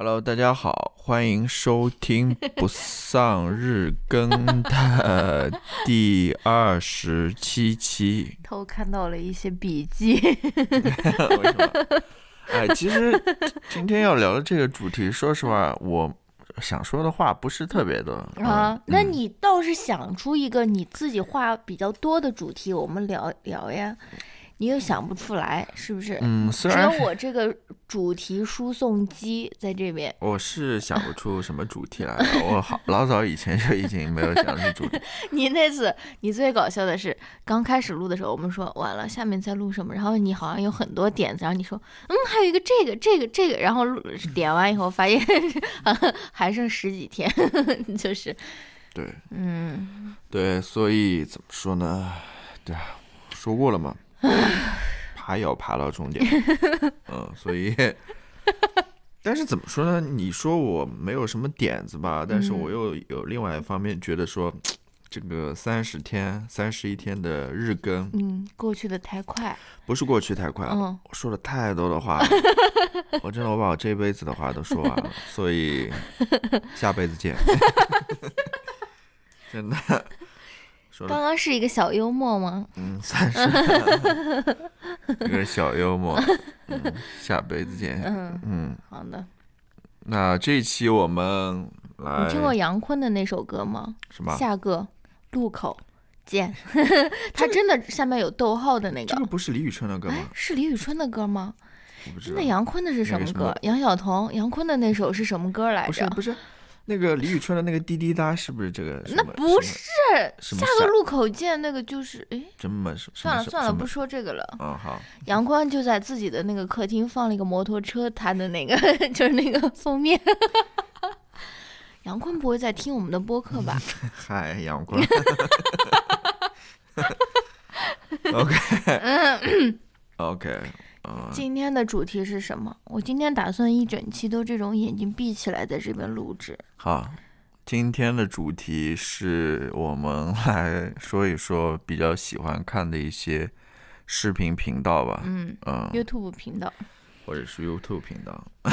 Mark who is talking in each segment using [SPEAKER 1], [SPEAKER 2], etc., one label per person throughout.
[SPEAKER 1] Hello，大家好，欢迎收听 不丧日更的第二十七期。
[SPEAKER 2] 偷看到了一些笔记，
[SPEAKER 1] 为什么？哎，其实今天要聊的这个主题，说实话，我想说的话不是特别多
[SPEAKER 2] 啊。那
[SPEAKER 1] 嗯
[SPEAKER 2] 你倒是想出一个你自己话比较多的主题，我们聊聊呀。你又想不出来，是不是？
[SPEAKER 1] 嗯，虽
[SPEAKER 2] 只有
[SPEAKER 1] 然
[SPEAKER 2] 我这个主题输送机在这边。
[SPEAKER 1] 我是想不出什么主题来了，我好老早以前就已经没有想出主题。
[SPEAKER 2] 你那次，你最搞笑的是，刚开始录的时候，我们说完了，下面再录什么？然后你好像有很多点子，然后你说，嗯，还有一个这个、这个、这个，然后录 点完以后发现 还剩十几天，就是，
[SPEAKER 1] 对
[SPEAKER 2] 嗯，
[SPEAKER 1] 对，所以怎么说呢？对啊，说过了嘛，爬也要爬到终点。嗯，所以，但是怎么说呢？你说我没有什么点子吧，但是我又有另外一方面觉得说，这个三十天、三十一天的日更，
[SPEAKER 2] 嗯，过去的太快，
[SPEAKER 1] 不是过去太快了，
[SPEAKER 2] 嗯
[SPEAKER 1] 我说了太多的话了，我真的我把我这辈子的话都说完了，所以下辈子见。真的，说
[SPEAKER 2] 刚刚是一个小幽默吗？
[SPEAKER 1] 嗯，算是，一个小幽默，嗯，下辈子见。
[SPEAKER 2] 嗯，
[SPEAKER 1] 嗯，
[SPEAKER 2] 好的。
[SPEAKER 1] 那这一期我们来
[SPEAKER 2] 你听过杨坤的那首歌吗？
[SPEAKER 1] 什么？
[SPEAKER 2] 下个路口见。他真的下面有逗号的那个
[SPEAKER 1] 这个，不是李宇春的歌吗
[SPEAKER 2] 哎？，是李宇春的歌吗？
[SPEAKER 1] 我不知道
[SPEAKER 2] 那。杨坤的是什么歌？杨晓彤、杨坤的那首是什么歌来着？
[SPEAKER 1] 不是不是，那个李宇春的那个滴滴答是不是这个？
[SPEAKER 2] 那不是
[SPEAKER 1] 下
[SPEAKER 2] 下个路口见，那个就是哎，
[SPEAKER 1] 么这么什
[SPEAKER 2] 算了算了，不。说这个了。
[SPEAKER 1] 嗯，好，
[SPEAKER 2] 杨坤就在自己的那个客厅放了一个摩托车，他的那个 就是那个封面。杨坤不会在听我们的播客吧？
[SPEAKER 1] 嗨，杨坤。OK
[SPEAKER 2] 今天的主题是什么？我今天打算一整期都这种眼睛闭起来在这边录制。
[SPEAKER 1] 好，今天的主题是我们来说一说比较喜欢看的一些视频频道吧，
[SPEAKER 2] 嗯
[SPEAKER 1] 嗯
[SPEAKER 2] ，，YouTube 频道。
[SPEAKER 1] 或者是 YouTube 频道。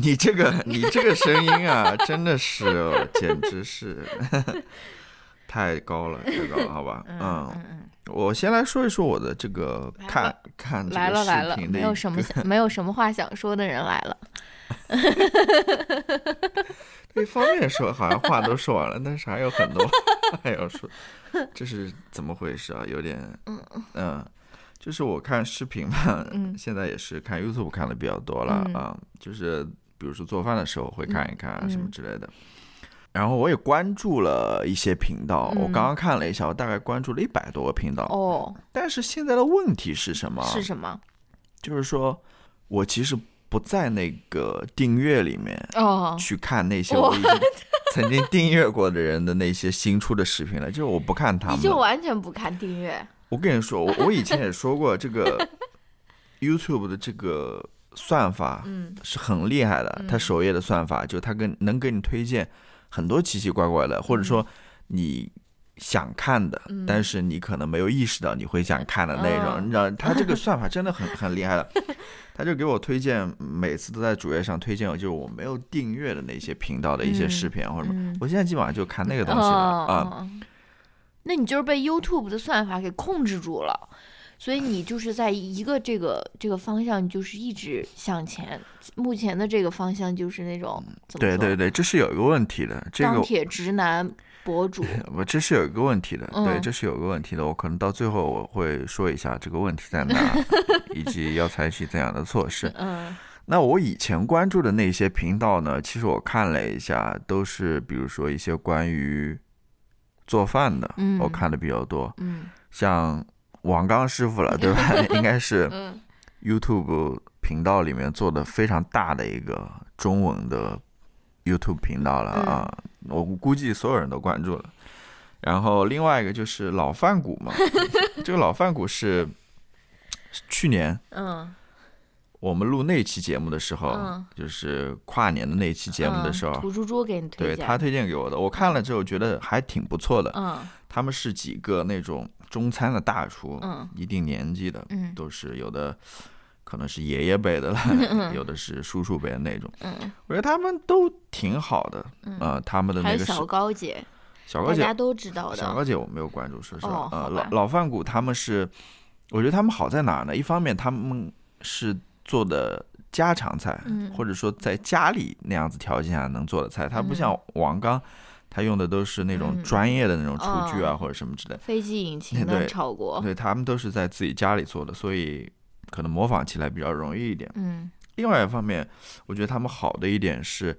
[SPEAKER 1] 你这个你这个声音啊，真的是哦，简直是 太高了，太高了，好吧？
[SPEAKER 2] 嗯
[SPEAKER 1] 嗯，
[SPEAKER 2] 嗯嗯，
[SPEAKER 1] 我先来说一说我的这个看看这
[SPEAKER 2] 来
[SPEAKER 1] 个
[SPEAKER 2] 了来了，
[SPEAKER 1] 视频
[SPEAKER 2] 没有什么想没有什么话想说的人来了。
[SPEAKER 1] 一方面说好像话都说完了，但是还有很多话要说，这是怎么回事啊？有点，嗯嗯就是我看视频嘛，
[SPEAKER 2] 嗯
[SPEAKER 1] 现在也是看 YouTube 看的比较多了、
[SPEAKER 2] 嗯
[SPEAKER 1] 啊，就是比如说做饭的时候会看一看什么之类的。然后我也关注了一些频道，我
[SPEAKER 2] 嗯
[SPEAKER 1] 刚刚看了一下，我大概关注了一百多个频道。
[SPEAKER 2] 哦，
[SPEAKER 1] 但是现在的问题是什么？
[SPEAKER 2] 是什么？
[SPEAKER 1] 就是说我其实不在那个订阅里面，
[SPEAKER 2] 哦，
[SPEAKER 1] 去看那些
[SPEAKER 2] 我
[SPEAKER 1] 我已经曾经订阅过的人的那些新出的视频了，就是我不看他们。
[SPEAKER 2] 你就完全不看订阅？
[SPEAKER 1] 我跟你说，我我以前也说过，这个 YouTube 的这个算法
[SPEAKER 2] 嗯
[SPEAKER 1] 是很厉害的，它首页的算法就它跟能给你推荐很多奇奇怪怪的，或者说你。想看的，
[SPEAKER 2] 嗯。
[SPEAKER 1] 但是你可能没有意识到你会想看的那种，
[SPEAKER 2] 嗯
[SPEAKER 1] 你知道，他这个算法真的很很厉害的，他就给我推荐，每次都在主页上推荐，就是我没有订阅的那些频道的一些
[SPEAKER 2] 嗯
[SPEAKER 1] 视频或者什么，
[SPEAKER 2] 嗯。
[SPEAKER 1] 我现在基本上就看那个东西了
[SPEAKER 2] 哦
[SPEAKER 1] 啊。
[SPEAKER 2] 哦。那你就是被 YouTube 的算法给控制住了，所以你就是在一个这个这个方向，就是一直向前。目前的这个方向就是那种
[SPEAKER 1] 对对对，这是有一个问题的，这个
[SPEAKER 2] 钢铁直男博主。
[SPEAKER 1] 我这是有一个问题的，对，
[SPEAKER 2] 嗯
[SPEAKER 1] 这是有一个问题的。我可能到最后我会说一下这个问题在哪，以及要采取怎样的措施。
[SPEAKER 2] 嗯
[SPEAKER 1] 那我以前关注的那些频道呢，其实我看了一下，都是比如说一些关于做饭的，
[SPEAKER 2] 嗯
[SPEAKER 1] 我看的比较多，
[SPEAKER 2] 嗯
[SPEAKER 1] 像王刚师傅了，对吧？应该是
[SPEAKER 2] 嗯
[SPEAKER 1] YouTube 频道里面做的非常大的一个中文的 YouTube 频道了啊，我估计所有人都关注了。然后另外一个就是老饭骨嘛，这个老饭骨是是去年
[SPEAKER 2] 嗯
[SPEAKER 1] 我们录那期节目的时候，
[SPEAKER 2] 嗯
[SPEAKER 1] 就是跨年的那期节目的时候，
[SPEAKER 2] 嗯土猪猪给你推荐。
[SPEAKER 1] 对他推荐给我的，我看了之后觉得还挺不错的。
[SPEAKER 2] 嗯
[SPEAKER 1] 他们是几个那种中餐的大厨，
[SPEAKER 2] 嗯
[SPEAKER 1] 一定年纪的，
[SPEAKER 2] 嗯
[SPEAKER 1] 都是有的，可能是爷爷辈的了，有的是叔叔辈的那种。
[SPEAKER 2] 嗯，
[SPEAKER 1] 我觉得他们都挺好的，呃，他们的那个小
[SPEAKER 2] 高姐，
[SPEAKER 1] 小高姐
[SPEAKER 2] 大家都知道的。
[SPEAKER 1] 小高姐我没有关注，说实话，呃，老老饭骨他们是，我觉得他们好在哪儿呢？一方面他们是做的家常菜，
[SPEAKER 2] 嗯。
[SPEAKER 1] 或者说在家里那样子条件下能做的菜，它不像王刚，他用的都是那种
[SPEAKER 2] 嗯。
[SPEAKER 1] 专业的那种厨具啊、
[SPEAKER 2] 哦
[SPEAKER 1] 或者什么之类的，
[SPEAKER 2] 飞机引 擎
[SPEAKER 1] 对
[SPEAKER 2] 的炒锅，
[SPEAKER 1] 对他们都是在自己家里做的，所以可能模仿起来比较容易一点。
[SPEAKER 2] 嗯。
[SPEAKER 1] 另外一方面，我觉得他们好的一点是，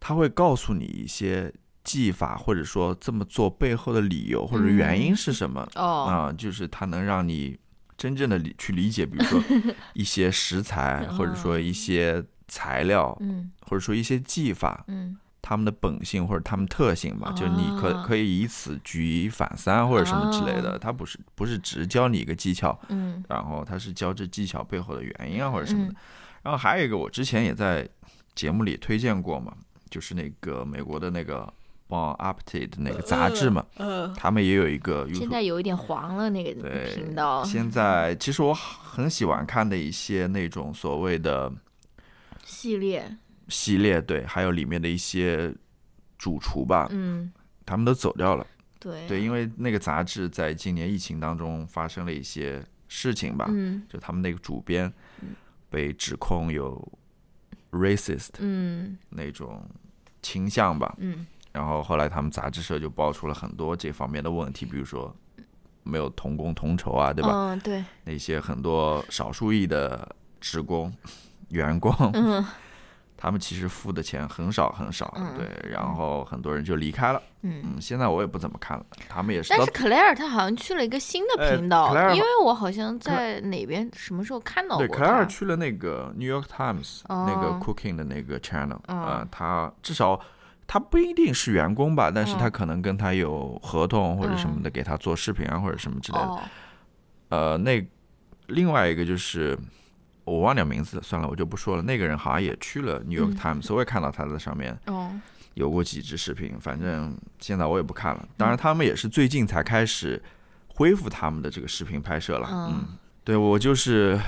[SPEAKER 1] 他会告诉你一些技法，或者说这么做背后的理由或者原因是什么
[SPEAKER 2] 哦，
[SPEAKER 1] 啊、就是他能让你真正的理去理解，比如说 一些食材，或者说一些材料，
[SPEAKER 2] 嗯。
[SPEAKER 1] 或者说一些技法，
[SPEAKER 2] 嗯。
[SPEAKER 1] 他们的本性或者他们特性吧，就是你可
[SPEAKER 2] 啊
[SPEAKER 1] 可以以此举一反三或者什么之类的。
[SPEAKER 2] 哦
[SPEAKER 1] 它不是不是只教你一个技巧，
[SPEAKER 2] 嗯。
[SPEAKER 1] 然后它是教这技巧背后的原因啊或者什么的。
[SPEAKER 2] 嗯。
[SPEAKER 1] 然后还有一个，我之前也在节目里推荐过嘛，就是那个美国的那个 Bon Appetit 的那个杂志嘛，
[SPEAKER 2] 呃，
[SPEAKER 1] 他们也有一个
[SPEAKER 2] 现。在有一点黄了那个频道，
[SPEAKER 1] 现在其实我很喜欢看的一些那种所谓的
[SPEAKER 2] 系列，
[SPEAKER 1] 系列，对，还有里面的一些主厨吧，
[SPEAKER 2] 嗯，
[SPEAKER 1] 他们都走掉了。
[SPEAKER 2] 对
[SPEAKER 1] 对，因为那个杂志在今年疫情当中发生了一些事情吧，
[SPEAKER 2] 嗯
[SPEAKER 1] 就他们那个主编被指控有 racist
[SPEAKER 2] 嗯
[SPEAKER 1] 那种倾向吧，
[SPEAKER 2] 嗯
[SPEAKER 1] 然后后来他们杂志社就爆出了很多这方面的问题，比如说没有同工同酬啊，对吧？
[SPEAKER 2] 嗯对，
[SPEAKER 1] 那些很多少数裔的职工、员工，
[SPEAKER 2] 嗯
[SPEAKER 1] 他们其实付的钱很少很少，
[SPEAKER 2] 嗯
[SPEAKER 1] 对，然后很多人就离开了。
[SPEAKER 2] 嗯。
[SPEAKER 1] 嗯，现在我也不怎么看了，他们也是
[SPEAKER 2] 但是克莱尔他好像去了一个新的
[SPEAKER 1] 呃
[SPEAKER 2] 频道，因为我好像在哪边什么时候看到过。
[SPEAKER 1] 对克莱尔去了那个 New York Times、那个
[SPEAKER 2] 哦
[SPEAKER 1] cooking 的那个 channel，、
[SPEAKER 2] 嗯
[SPEAKER 1] 呃，他至少他不一定是员工吧，但是他
[SPEAKER 2] 嗯
[SPEAKER 1] 可能跟他有合同或者什么的，给他做视频啊或者什么之类的。
[SPEAKER 2] 哦，
[SPEAKER 1] 呃，那另外一个就是我忘掉名字了，算了，我就不说了。那个人好像也去了 New York
[SPEAKER 2] 嗯
[SPEAKER 1] Times，、我也看到他在上面
[SPEAKER 2] 哦，
[SPEAKER 1] 有过几支视频，反正现在我也不看了。当然，他们也是最近才开始恢复他们的这个视频拍摄了。
[SPEAKER 2] 嗯
[SPEAKER 1] 嗯，对我就是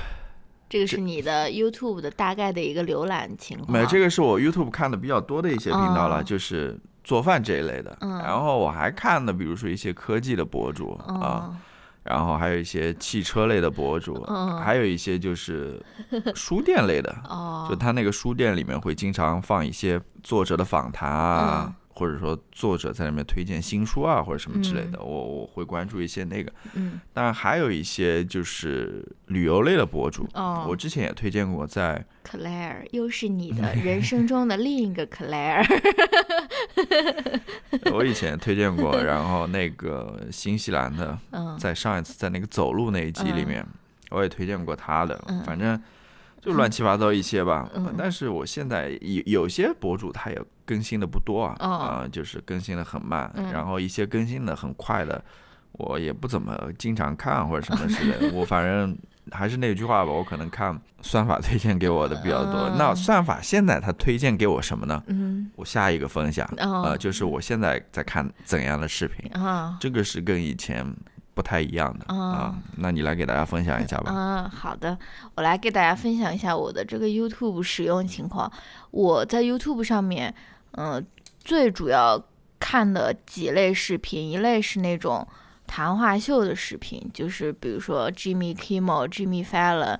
[SPEAKER 2] 这个是你的 YouTube 的大概的一个浏览情况。
[SPEAKER 1] 没这个是我 YouTube 看的比较多的一些频道了，
[SPEAKER 2] 哦
[SPEAKER 1] 就是做饭这一类的。
[SPEAKER 2] 嗯
[SPEAKER 1] 然后我还看的，比如说一些科技的博主啊。
[SPEAKER 2] 嗯
[SPEAKER 1] 然后还有一些汽车类的博主，
[SPEAKER 2] 嗯
[SPEAKER 1] 还有一些就是书店类的，
[SPEAKER 2] 哦，
[SPEAKER 1] 就他那个书店里面会经常放一些作者的访谈啊，
[SPEAKER 2] 嗯
[SPEAKER 1] 或者说作者在里面推荐新书啊，或者什么之类的，我我会关注一些那个。
[SPEAKER 2] 嗯
[SPEAKER 1] 当然还有一些就是旅游类的博主，
[SPEAKER 2] 哦，
[SPEAKER 1] 我之前也推荐过在，
[SPEAKER 2] 克莱尔又是你的 人生中的另一个克莱尔。
[SPEAKER 1] 我以前推荐过，然后那个新西兰的，
[SPEAKER 2] 嗯
[SPEAKER 1] 在上一次在那个走路那一集里面，我也推荐过他的，
[SPEAKER 2] 嗯
[SPEAKER 1] 反正就乱七八糟一些吧。
[SPEAKER 2] 嗯
[SPEAKER 1] 但是我现在有有些博主他也更新的不多啊，
[SPEAKER 2] 哦
[SPEAKER 1] 啊、就是更新的很慢，
[SPEAKER 2] 嗯
[SPEAKER 1] 然后一些更新的很快的，我也不怎么经常看或者什么之类的。我反正还是那句话吧，我可能看算法推荐给我的比较多。
[SPEAKER 2] 嗯
[SPEAKER 1] 那算法现在它推荐给我什么呢？
[SPEAKER 2] 嗯
[SPEAKER 1] 我下一个分享，
[SPEAKER 2] 哦
[SPEAKER 1] 呃，就是我现在在看怎样的视频。
[SPEAKER 2] 啊
[SPEAKER 1] 这个是跟以前不太一样的
[SPEAKER 2] 哦
[SPEAKER 1] 啊。那你来给大家分享一下吧。
[SPEAKER 2] 嗯，好的，我来给大家分享一下我的这个 YouTube 使用情况。我在 YouTube 上面，嗯、最主要看的几类视频，一类是那种谈话秀的视频，就是比如说 Jimmy Kimmel、Jimmy Fallon。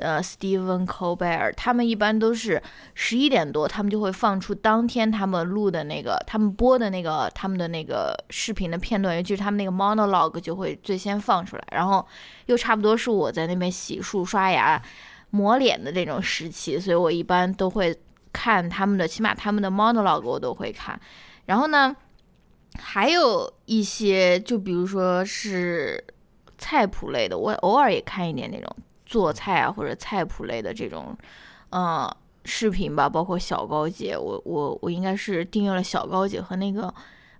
[SPEAKER 2] 呃，Stephen Colbert，他们一般都是十一点多，他们就会放出当天他们录的那个、他们播的那个、他们的那个视频的片段，尤其是他们那个 monologue 就会最先放出来，然后又差不多是我在那边洗漱、刷牙、抹脸的这种时期，所以我一般都会看他们的，起码他们的 monologue 我都会看。然后呢，还有一些，就比如说是菜谱类的，我偶尔也看一点那种做菜啊或者菜谱类的这种，呃，视频吧，包括小高姐，我我我应该是订阅了小高姐和那个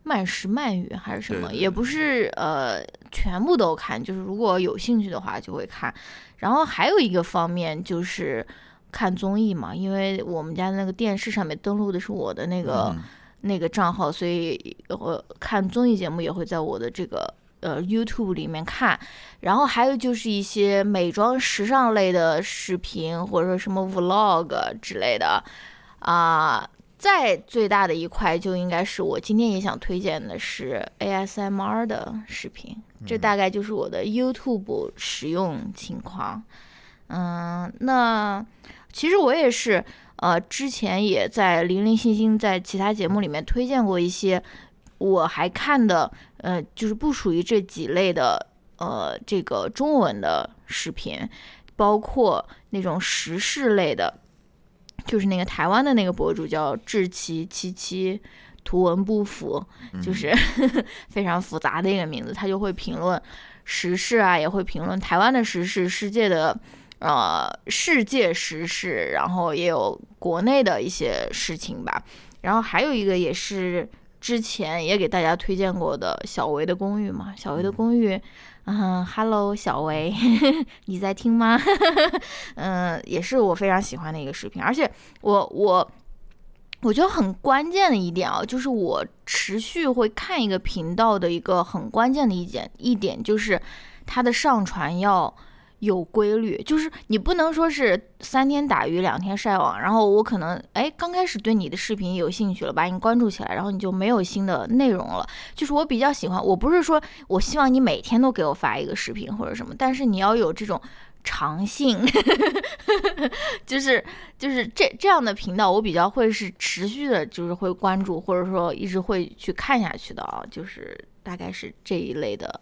[SPEAKER 2] 慢食慢语还是什么，也不是呃全部都看，就是如果有兴趣的话就会看。然后还有一个方面就是看综艺嘛，因为我们家那个电视上面登录的是我的那个、
[SPEAKER 1] 嗯
[SPEAKER 2] 那个账号，所以我看综艺节目也会在我的这个呃 YouTube 里面看，然后还有就是一些美妆时尚类的视频，或者说什么 Vlog 之类的啊。再最大的一块就应该是我今天也想推荐的是 ASMR 的视频，这大概就是我的 YouTube 使用情况。嗯，那其实我也是，呃，之前也在零零星星在其他节目里面推荐过一些我还看的，呃，就是不属于这几类的，呃，这个中文的视频，包括那种时事类的。就是那个台湾的那个博主叫志奇七七，图文不符，就是 非常复杂的一个名字。他就会评论时事啊，也会评论台湾的时事、世界的呃世界时事，然后也有国内的一些事情吧。然后还有一个也是之前也给大家推荐过的小维的公寓嘛，小维的公寓。嗯，Hello，小维，你在听吗？嗯，也是我非常喜欢的一个视频，而且我我我觉得很关键的一点啊，就是我持续会看一个频道的一个很关键的一点一点，就是它的上传要。有规律，就是你不能说是三天打鱼两天晒网，然后我可能哎刚开始对你的视频有兴趣了，把你关注起来，然后你就没有新的内容了。就是我比较喜欢，我不是说我希望你每天都给我发一个视频或者什么，但是你要有这种长性，就是就是这这样的频道，我比较会是持续的，就是会关注或者说一直会去看下去的啊，就是大概是这一类的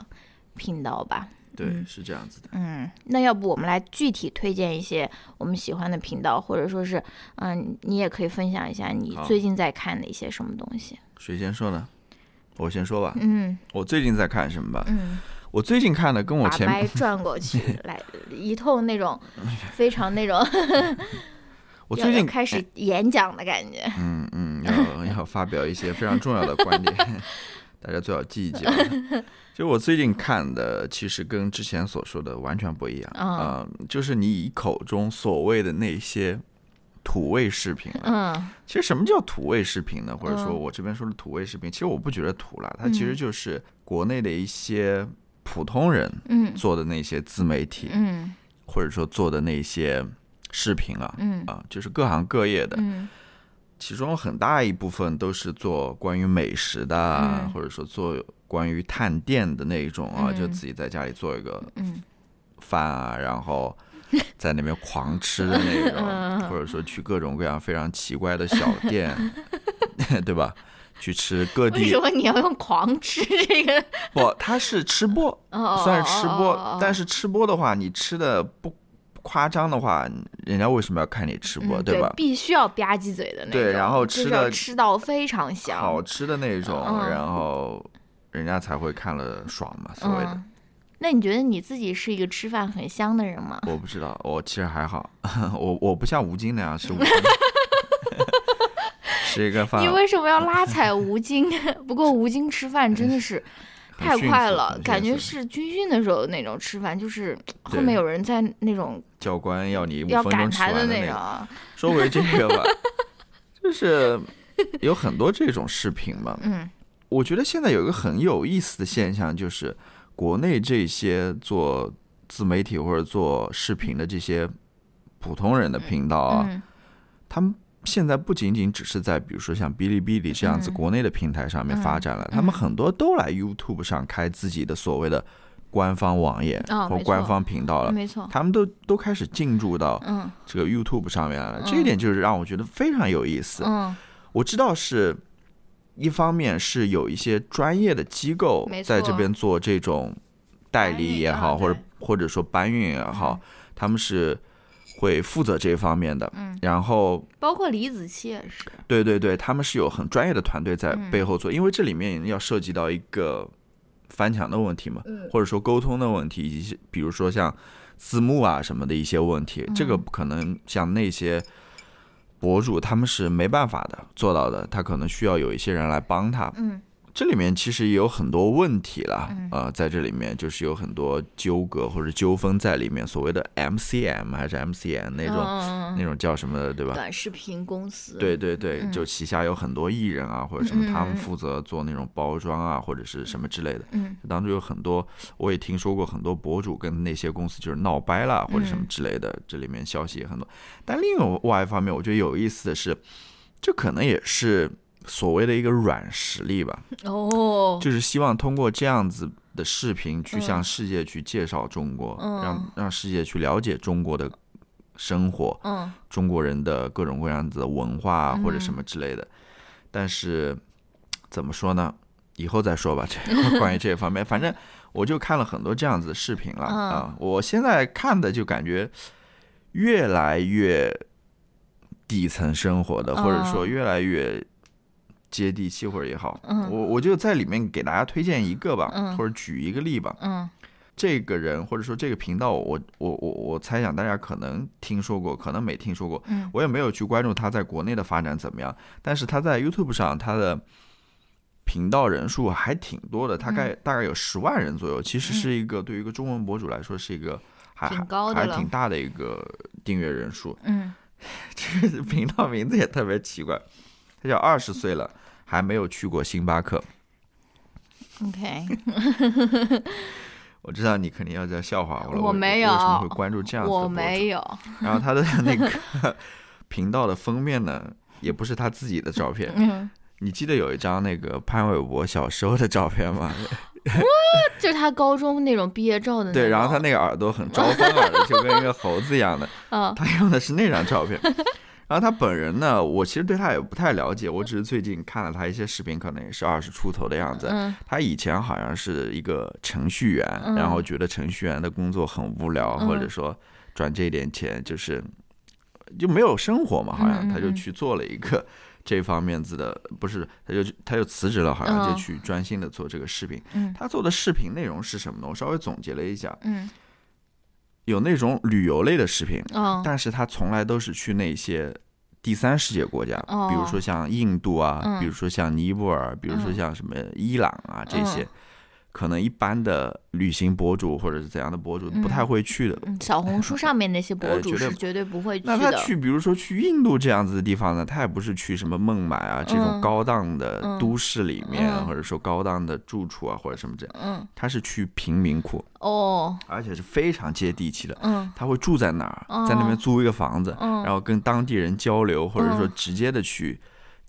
[SPEAKER 2] 频道吧。
[SPEAKER 1] 对，是这样子的。
[SPEAKER 2] 嗯，那要不我们来具体推荐一些我们喜欢的频道，或者说是，嗯，你也可以分享一下你最近在看的一些什么东西。
[SPEAKER 1] 谁先说呢？我先说吧。
[SPEAKER 2] 嗯，
[SPEAKER 1] 我最近在看什么吧？
[SPEAKER 2] 嗯，
[SPEAKER 1] 我最近看的跟我前
[SPEAKER 2] 面 转过去 来一通那种 非常那种，
[SPEAKER 1] 我最近
[SPEAKER 2] 开始演讲的感觉。
[SPEAKER 1] 嗯嗯，要要发表一些非常重要的观点，大家最好记一记。就我最近看的，其实跟之前所说的完全不一样。啊。就是你口中所谓的那些土味视频，
[SPEAKER 2] 嗯，
[SPEAKER 1] 其实什么叫土味视频呢？或者说我这边说的土味视频，其实我不觉得土了，它其实就是国内的一些普通人做的那些自媒体，
[SPEAKER 2] 嗯，
[SPEAKER 1] 或者说做的那些视频啊，
[SPEAKER 2] 嗯。
[SPEAKER 1] 啊，就是各行各业的，
[SPEAKER 2] 嗯，
[SPEAKER 1] 其中很大一部分都是做关于美食的，或者说做。关于探店的那一种啊，就自己在家里做一个饭啊，然后在那边狂吃的那种，或者说去各种各样非常奇怪的小店，对吧？去吃各地。为
[SPEAKER 2] 什么你要用“狂吃”这个？
[SPEAKER 1] 不，他是吃播，算是吃播。但是吃播的话，你吃的不夸张的话，人家为什么要看你吃播，
[SPEAKER 2] 对
[SPEAKER 1] 吧？
[SPEAKER 2] 必须要吧唧嘴的那种。
[SPEAKER 1] 对，然后吃的
[SPEAKER 2] 吃到非常香，
[SPEAKER 1] 好吃的那种，然后。人家才会看了爽嘛，所谓的。
[SPEAKER 2] 那你觉得你自己是一个吃饭很香的人吗？
[SPEAKER 1] 我不知道，我其实还好，我我不像吴京那样吃。吃一个饭。
[SPEAKER 2] 你为什么要拉踩吴京？不过吴京吃饭真的是太快了，感觉是军训的时候那种吃饭，就是后面有人在那种
[SPEAKER 1] 教官要你
[SPEAKER 2] 要赶
[SPEAKER 1] 他
[SPEAKER 2] 的
[SPEAKER 1] 那
[SPEAKER 2] 种。
[SPEAKER 1] 说回这个吧，就是有很多这种视频嘛，
[SPEAKER 2] 嗯。
[SPEAKER 1] 我觉得现在有一个很有意思的现象，就是国内这些做自媒体或者做视频的这些普通人的频道啊，他们现在不仅仅只是在比如说像哔哩哔哩这样子国内的平台上面发展了，他们很多都来 YouTube 上开自己的所谓的官方网页或官方频道了，
[SPEAKER 2] 没错，
[SPEAKER 1] 他们都都开始进驻到这个 YouTube 上面来了，这一点就是让我觉得非常有意思。
[SPEAKER 2] 嗯，
[SPEAKER 1] 我知道是。一方面是有一些专业的机构在这边做这种代理也好，或者或者说搬运也好，他们是会负责这方面的。
[SPEAKER 2] 嗯，
[SPEAKER 1] 然后
[SPEAKER 2] 包括李子柒也是。
[SPEAKER 1] 对对对，他们是有很专业的团队在背后做，因为这里面要涉及到一个翻墙的问题嘛，或者说沟通的问题，以及比如说像字幕啊什么的一些问题，这个可能像那些。博主他们是没办法的做到的，他可能需要有一些人来帮他，
[SPEAKER 2] 嗯，
[SPEAKER 1] 这里面其实也有很多问题啦，
[SPEAKER 2] 嗯
[SPEAKER 1] 呃，在这里面就是有很多纠葛或者纠纷在里面，所谓的 MCM 还是 MCN 那种、
[SPEAKER 2] 嗯
[SPEAKER 1] 那种叫什么的，对吧？
[SPEAKER 2] 短视频公司，
[SPEAKER 1] 对对对，
[SPEAKER 2] 嗯
[SPEAKER 1] 就旗下有很多艺人啊，或者什么，他们负责做那种包装啊，或者是什么之类的。
[SPEAKER 2] 嗯
[SPEAKER 1] 当中有很多，我也听说过很多博主跟那些公司就是闹掰了，或者什么
[SPEAKER 2] 嗯
[SPEAKER 1] 之类的，这里面消息也很多。但另外一方面，我觉得有意思的是，这可能也是所谓的一个软实力吧，
[SPEAKER 2] 哦，
[SPEAKER 1] 就是希望通过这样子的视频去向
[SPEAKER 2] 嗯。
[SPEAKER 1] 世界去介绍中国，
[SPEAKER 2] 嗯。
[SPEAKER 1] 让让世界去了解中国的生活，
[SPEAKER 2] 嗯。
[SPEAKER 1] 中国人的各种各样子的文化啊或者什
[SPEAKER 2] 嗯
[SPEAKER 1] 么之类的。但是怎么说呢？以后再说吧，这 关于这方面，反正我就看了很多这样子的视频了
[SPEAKER 2] 嗯。
[SPEAKER 1] 啊。我现在看的就感觉越来越底层生活的，或者说
[SPEAKER 2] 嗯。
[SPEAKER 1] 越来越接地气，或者也好，
[SPEAKER 2] 嗯。
[SPEAKER 1] 我我就在里面给大家推荐一个吧，
[SPEAKER 2] 嗯。
[SPEAKER 1] 或者举一个例吧。
[SPEAKER 2] 嗯。
[SPEAKER 1] 这个人或者说这个频道，我我我我猜想大家可能听说过，可能没听说过。
[SPEAKER 2] 嗯。
[SPEAKER 1] 我也没有去关注他在国内的发展怎么样，但是他在 YouTube 上他的频道人数还挺多的，大概、
[SPEAKER 2] 嗯。
[SPEAKER 1] 大概有十万人左右，其实是一个对于一个中文博主来说是一个还还挺大的一个订阅人数。
[SPEAKER 2] 嗯。
[SPEAKER 1] 这个频道名字也特别奇怪，他叫二十岁了还没有去过星巴克。
[SPEAKER 2] ，OK，
[SPEAKER 1] 我知道你肯定要在笑话我了，
[SPEAKER 2] 我没有
[SPEAKER 1] 为什么会关注这样子的
[SPEAKER 2] 我没有，
[SPEAKER 1] 然后他的那个 频道的封面呢，也不是他自己的照片。
[SPEAKER 2] 嗯，
[SPEAKER 1] 你记得有一张那个潘玮柏小时候的照片吗？
[SPEAKER 2] 就是他高中那种毕业照的那，
[SPEAKER 1] 对，然后他那个耳朵很招风耳的，就跟一个猴子一样的。
[SPEAKER 2] 嗯
[SPEAKER 1] 他用的是那张照片。然后他本人呢，我其实对他也不太了解，我只是最近看了他一些视频，可能也是二十出头的样子。
[SPEAKER 2] 嗯
[SPEAKER 1] 他以前好像是一个程序员，
[SPEAKER 2] 嗯
[SPEAKER 1] 然后觉得程序员的工作很无聊，
[SPEAKER 2] 嗯
[SPEAKER 1] 或者说赚这点钱就是就没有生活嘛，好像他就去做了一个这方面子的，不是，他就他就辞职了，好像就
[SPEAKER 2] 嗯
[SPEAKER 1] 去专心的做这个视频。
[SPEAKER 2] 嗯
[SPEAKER 1] 他做的视频内容是什么呢？我稍微总结了一下，
[SPEAKER 2] 嗯
[SPEAKER 1] 有那种旅游类的视频，
[SPEAKER 2] 嗯。
[SPEAKER 1] 但是他从来都是去那些第三世界国家，
[SPEAKER 2] 哦。
[SPEAKER 1] 比如说像印度啊，
[SPEAKER 2] 嗯。
[SPEAKER 1] 比如说像尼泊尔，比如说
[SPEAKER 2] 嗯。
[SPEAKER 1] 像什么伊朗啊这些，
[SPEAKER 2] 嗯
[SPEAKER 1] 可能一般的旅行博主或者是怎样的博主不太
[SPEAKER 2] 嗯。
[SPEAKER 1] 会去的。
[SPEAKER 2] 嗯，小红书上面那些博主是绝对不。会去的。
[SPEAKER 1] 那他
[SPEAKER 2] 的，
[SPEAKER 1] 去，比如说去印度这样子的地方呢，他也不是去什么孟买啊这种
[SPEAKER 2] 嗯。
[SPEAKER 1] 高档的
[SPEAKER 2] 嗯
[SPEAKER 1] 都市里面，
[SPEAKER 2] 嗯。
[SPEAKER 1] 或者说高档的住处啊，或者什么这，
[SPEAKER 2] 嗯。
[SPEAKER 1] 他是去贫民窟，
[SPEAKER 2] 哦。
[SPEAKER 1] 而且是非常接地气的。
[SPEAKER 2] 嗯。
[SPEAKER 1] 他会住在哪儿，在那边
[SPEAKER 2] 哦
[SPEAKER 1] 租一个房子，
[SPEAKER 2] 嗯。
[SPEAKER 1] 然后跟当地人交流，或者说
[SPEAKER 2] 嗯。
[SPEAKER 1] 直接的去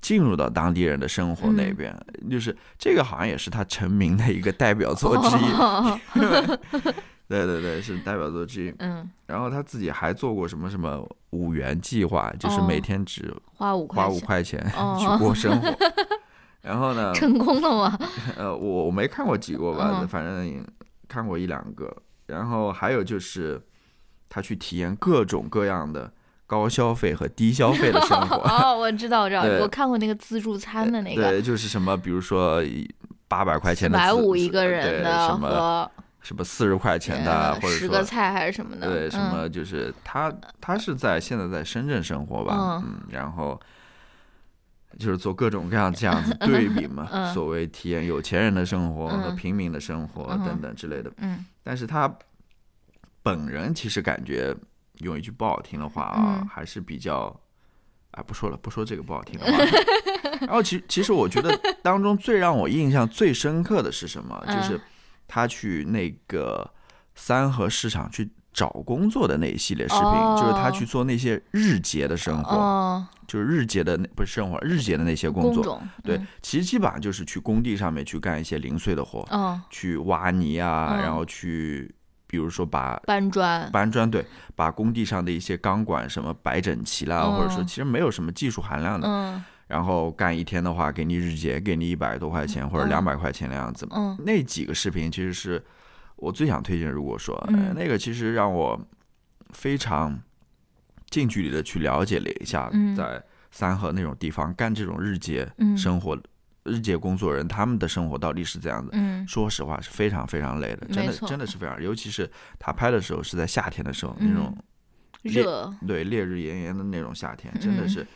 [SPEAKER 1] 进入到当地人的生活那
[SPEAKER 2] 嗯
[SPEAKER 1] 边，就是这个好像也是他成名的一个代表作之一。
[SPEAKER 2] 哦
[SPEAKER 1] 对对对，是代表作之一。
[SPEAKER 2] 嗯，
[SPEAKER 1] 然后他自己还做过什么什么五元计划，就是每
[SPEAKER 2] 哦
[SPEAKER 1] 天只
[SPEAKER 2] 花五
[SPEAKER 1] 花五
[SPEAKER 2] 块钱，哦
[SPEAKER 1] 去过生活。然后呢，
[SPEAKER 2] 成功了吗？
[SPEAKER 1] 呃，我我没看过几个吧，
[SPEAKER 2] 嗯
[SPEAKER 1] 反正看过一两个。然后还有就是他去体验各种各样的高消费和低消费的生活。
[SPEAKER 2] 哦，我知道，我知道，我看过那个自助餐的那个，
[SPEAKER 1] 对，就是什么，比如说八百块钱的
[SPEAKER 2] 百
[SPEAKER 1] 自
[SPEAKER 2] 五一个人的
[SPEAKER 1] 什么
[SPEAKER 2] 和
[SPEAKER 1] 什么四十块钱的，
[SPEAKER 2] 呃
[SPEAKER 1] 或者说
[SPEAKER 2] 十个菜还是什么的，
[SPEAKER 1] 对什
[SPEAKER 2] 嗯
[SPEAKER 1] 么，就是他他是在现在在深圳生活吧，嗯，然后。就是做各种各样这样子对比嘛，
[SPEAKER 2] 嗯。
[SPEAKER 1] 所谓体验有钱人的生活和
[SPEAKER 2] 嗯。
[SPEAKER 1] 平民的生活
[SPEAKER 2] 嗯。
[SPEAKER 1] 等等之类的。
[SPEAKER 2] 嗯。
[SPEAKER 1] 但是他本人其实感觉用一句不好听的话啊，
[SPEAKER 2] 嗯。
[SPEAKER 1] 还是比较，啊，不说了，不说这个不好听的话。然后其其实我觉得当中最让我印象最深刻的是什么？
[SPEAKER 2] 嗯。
[SPEAKER 1] 就是他去那个三和市场去找工作的那一系列视频，
[SPEAKER 2] 哦。
[SPEAKER 1] 就是他去做那些日结的生活，
[SPEAKER 2] 哦，
[SPEAKER 1] 就是日结的那不是生活，日结的那些工作。
[SPEAKER 2] 工，
[SPEAKER 1] 对
[SPEAKER 2] 嗯，
[SPEAKER 1] 其实基本上就是去工地上面去干一些零碎的活，
[SPEAKER 2] 哦，
[SPEAKER 1] 去挖泥啊，
[SPEAKER 2] 嗯。
[SPEAKER 1] 然后去比如说把
[SPEAKER 2] 搬砖，
[SPEAKER 1] 搬砖，对，把工地上的一些钢管什么摆整齐啦，
[SPEAKER 2] 嗯。
[SPEAKER 1] 或者说其实没有什么技术含量的，
[SPEAKER 2] 嗯。
[SPEAKER 1] 然后干一天的话，给你日结，给你一百多块钱或者
[SPEAKER 2] 嗯。
[SPEAKER 1] 两百块钱的样子。
[SPEAKER 2] 嗯。
[SPEAKER 1] 那几个视频其实是我最想推荐，如果说、那个其实让我非常近距离的去了解了一下，
[SPEAKER 2] 嗯。
[SPEAKER 1] 在三河那种地方干这种日结
[SPEAKER 2] 嗯。
[SPEAKER 1] 生活。日结工作人他们的生活到底是怎样的？
[SPEAKER 2] 嗯。
[SPEAKER 1] 说实话是非常非常累的，真的真的是非常，尤其是他拍的时候是在夏天的时候，
[SPEAKER 2] 嗯
[SPEAKER 1] 那种
[SPEAKER 2] 热，
[SPEAKER 1] 对烈日炎炎的那种夏天，真的
[SPEAKER 2] 嗯
[SPEAKER 1] 是。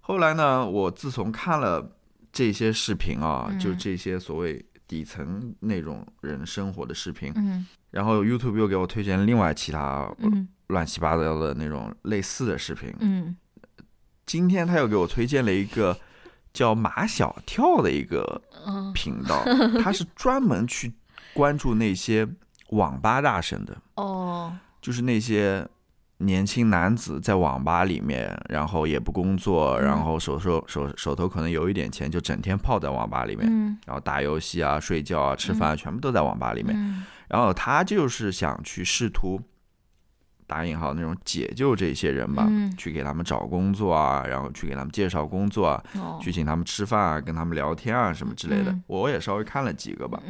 [SPEAKER 1] 后来呢，我自从看了这些视频啊，
[SPEAKER 2] 嗯。
[SPEAKER 1] 就这些所谓底层那种人生活的视频，
[SPEAKER 2] 嗯。
[SPEAKER 1] 然后 YouTube 又给我推荐另外其他
[SPEAKER 2] 嗯。
[SPEAKER 1] 乱七八糟的那种类似的视频。
[SPEAKER 2] 嗯。
[SPEAKER 1] 今天他又给我推荐了一个叫马小跳的一个
[SPEAKER 2] 嗯。
[SPEAKER 1] 频道，他是专门去关注那些网吧大神的，
[SPEAKER 2] 哦。
[SPEAKER 1] 就是那些年轻男子在网吧里面，然后也不工作，
[SPEAKER 2] 嗯。
[SPEAKER 1] 然后手手手手头可能有一点钱，就整天泡在网吧里面，
[SPEAKER 2] 嗯
[SPEAKER 1] 然后打游戏啊、睡觉啊、吃饭啊，全部都在网吧里面。
[SPEAKER 2] 嗯。
[SPEAKER 1] 然后他就是想去试图打引号那种解救这些人吧，
[SPEAKER 2] 嗯。
[SPEAKER 1] 去给他们找工作啊，然后去给他们介绍工作啊，
[SPEAKER 2] 哦。
[SPEAKER 1] 去请他们吃饭啊，跟他们聊天啊什么之类的。
[SPEAKER 2] 嗯
[SPEAKER 1] 我也稍微看了几个吧，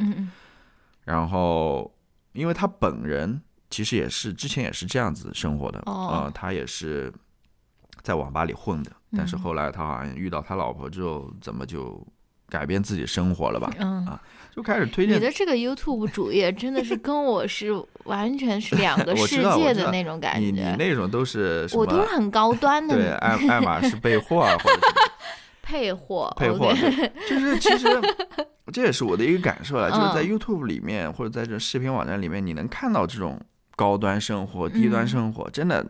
[SPEAKER 1] 然后因为他本人其实也是之前也是这样子生活的，
[SPEAKER 2] 哦。
[SPEAKER 1] 呃，他也是在网吧里混的，但是
[SPEAKER 2] 嗯。
[SPEAKER 1] 后来他好像遇到他老婆之后，怎么就改变自己生活了吧？
[SPEAKER 2] 嗯啊。
[SPEAKER 1] 就开始推荐
[SPEAKER 2] 你的这个 YouTube 主页真的是跟我是完全是两个 世界的那种感
[SPEAKER 1] 你你。那种都是什
[SPEAKER 2] 我都
[SPEAKER 1] 么
[SPEAKER 2] 是很高端的对
[SPEAKER 1] 爱 爱马仕备货啊，或者是
[SPEAKER 2] 配货，
[SPEAKER 1] 配货就是其实 这也是我的一个感受了，就是在
[SPEAKER 2] 嗯
[SPEAKER 1] YouTube 里面或者在这视频网站里面，你能看到这种高端生活、低端
[SPEAKER 2] 嗯
[SPEAKER 1] 生活，真的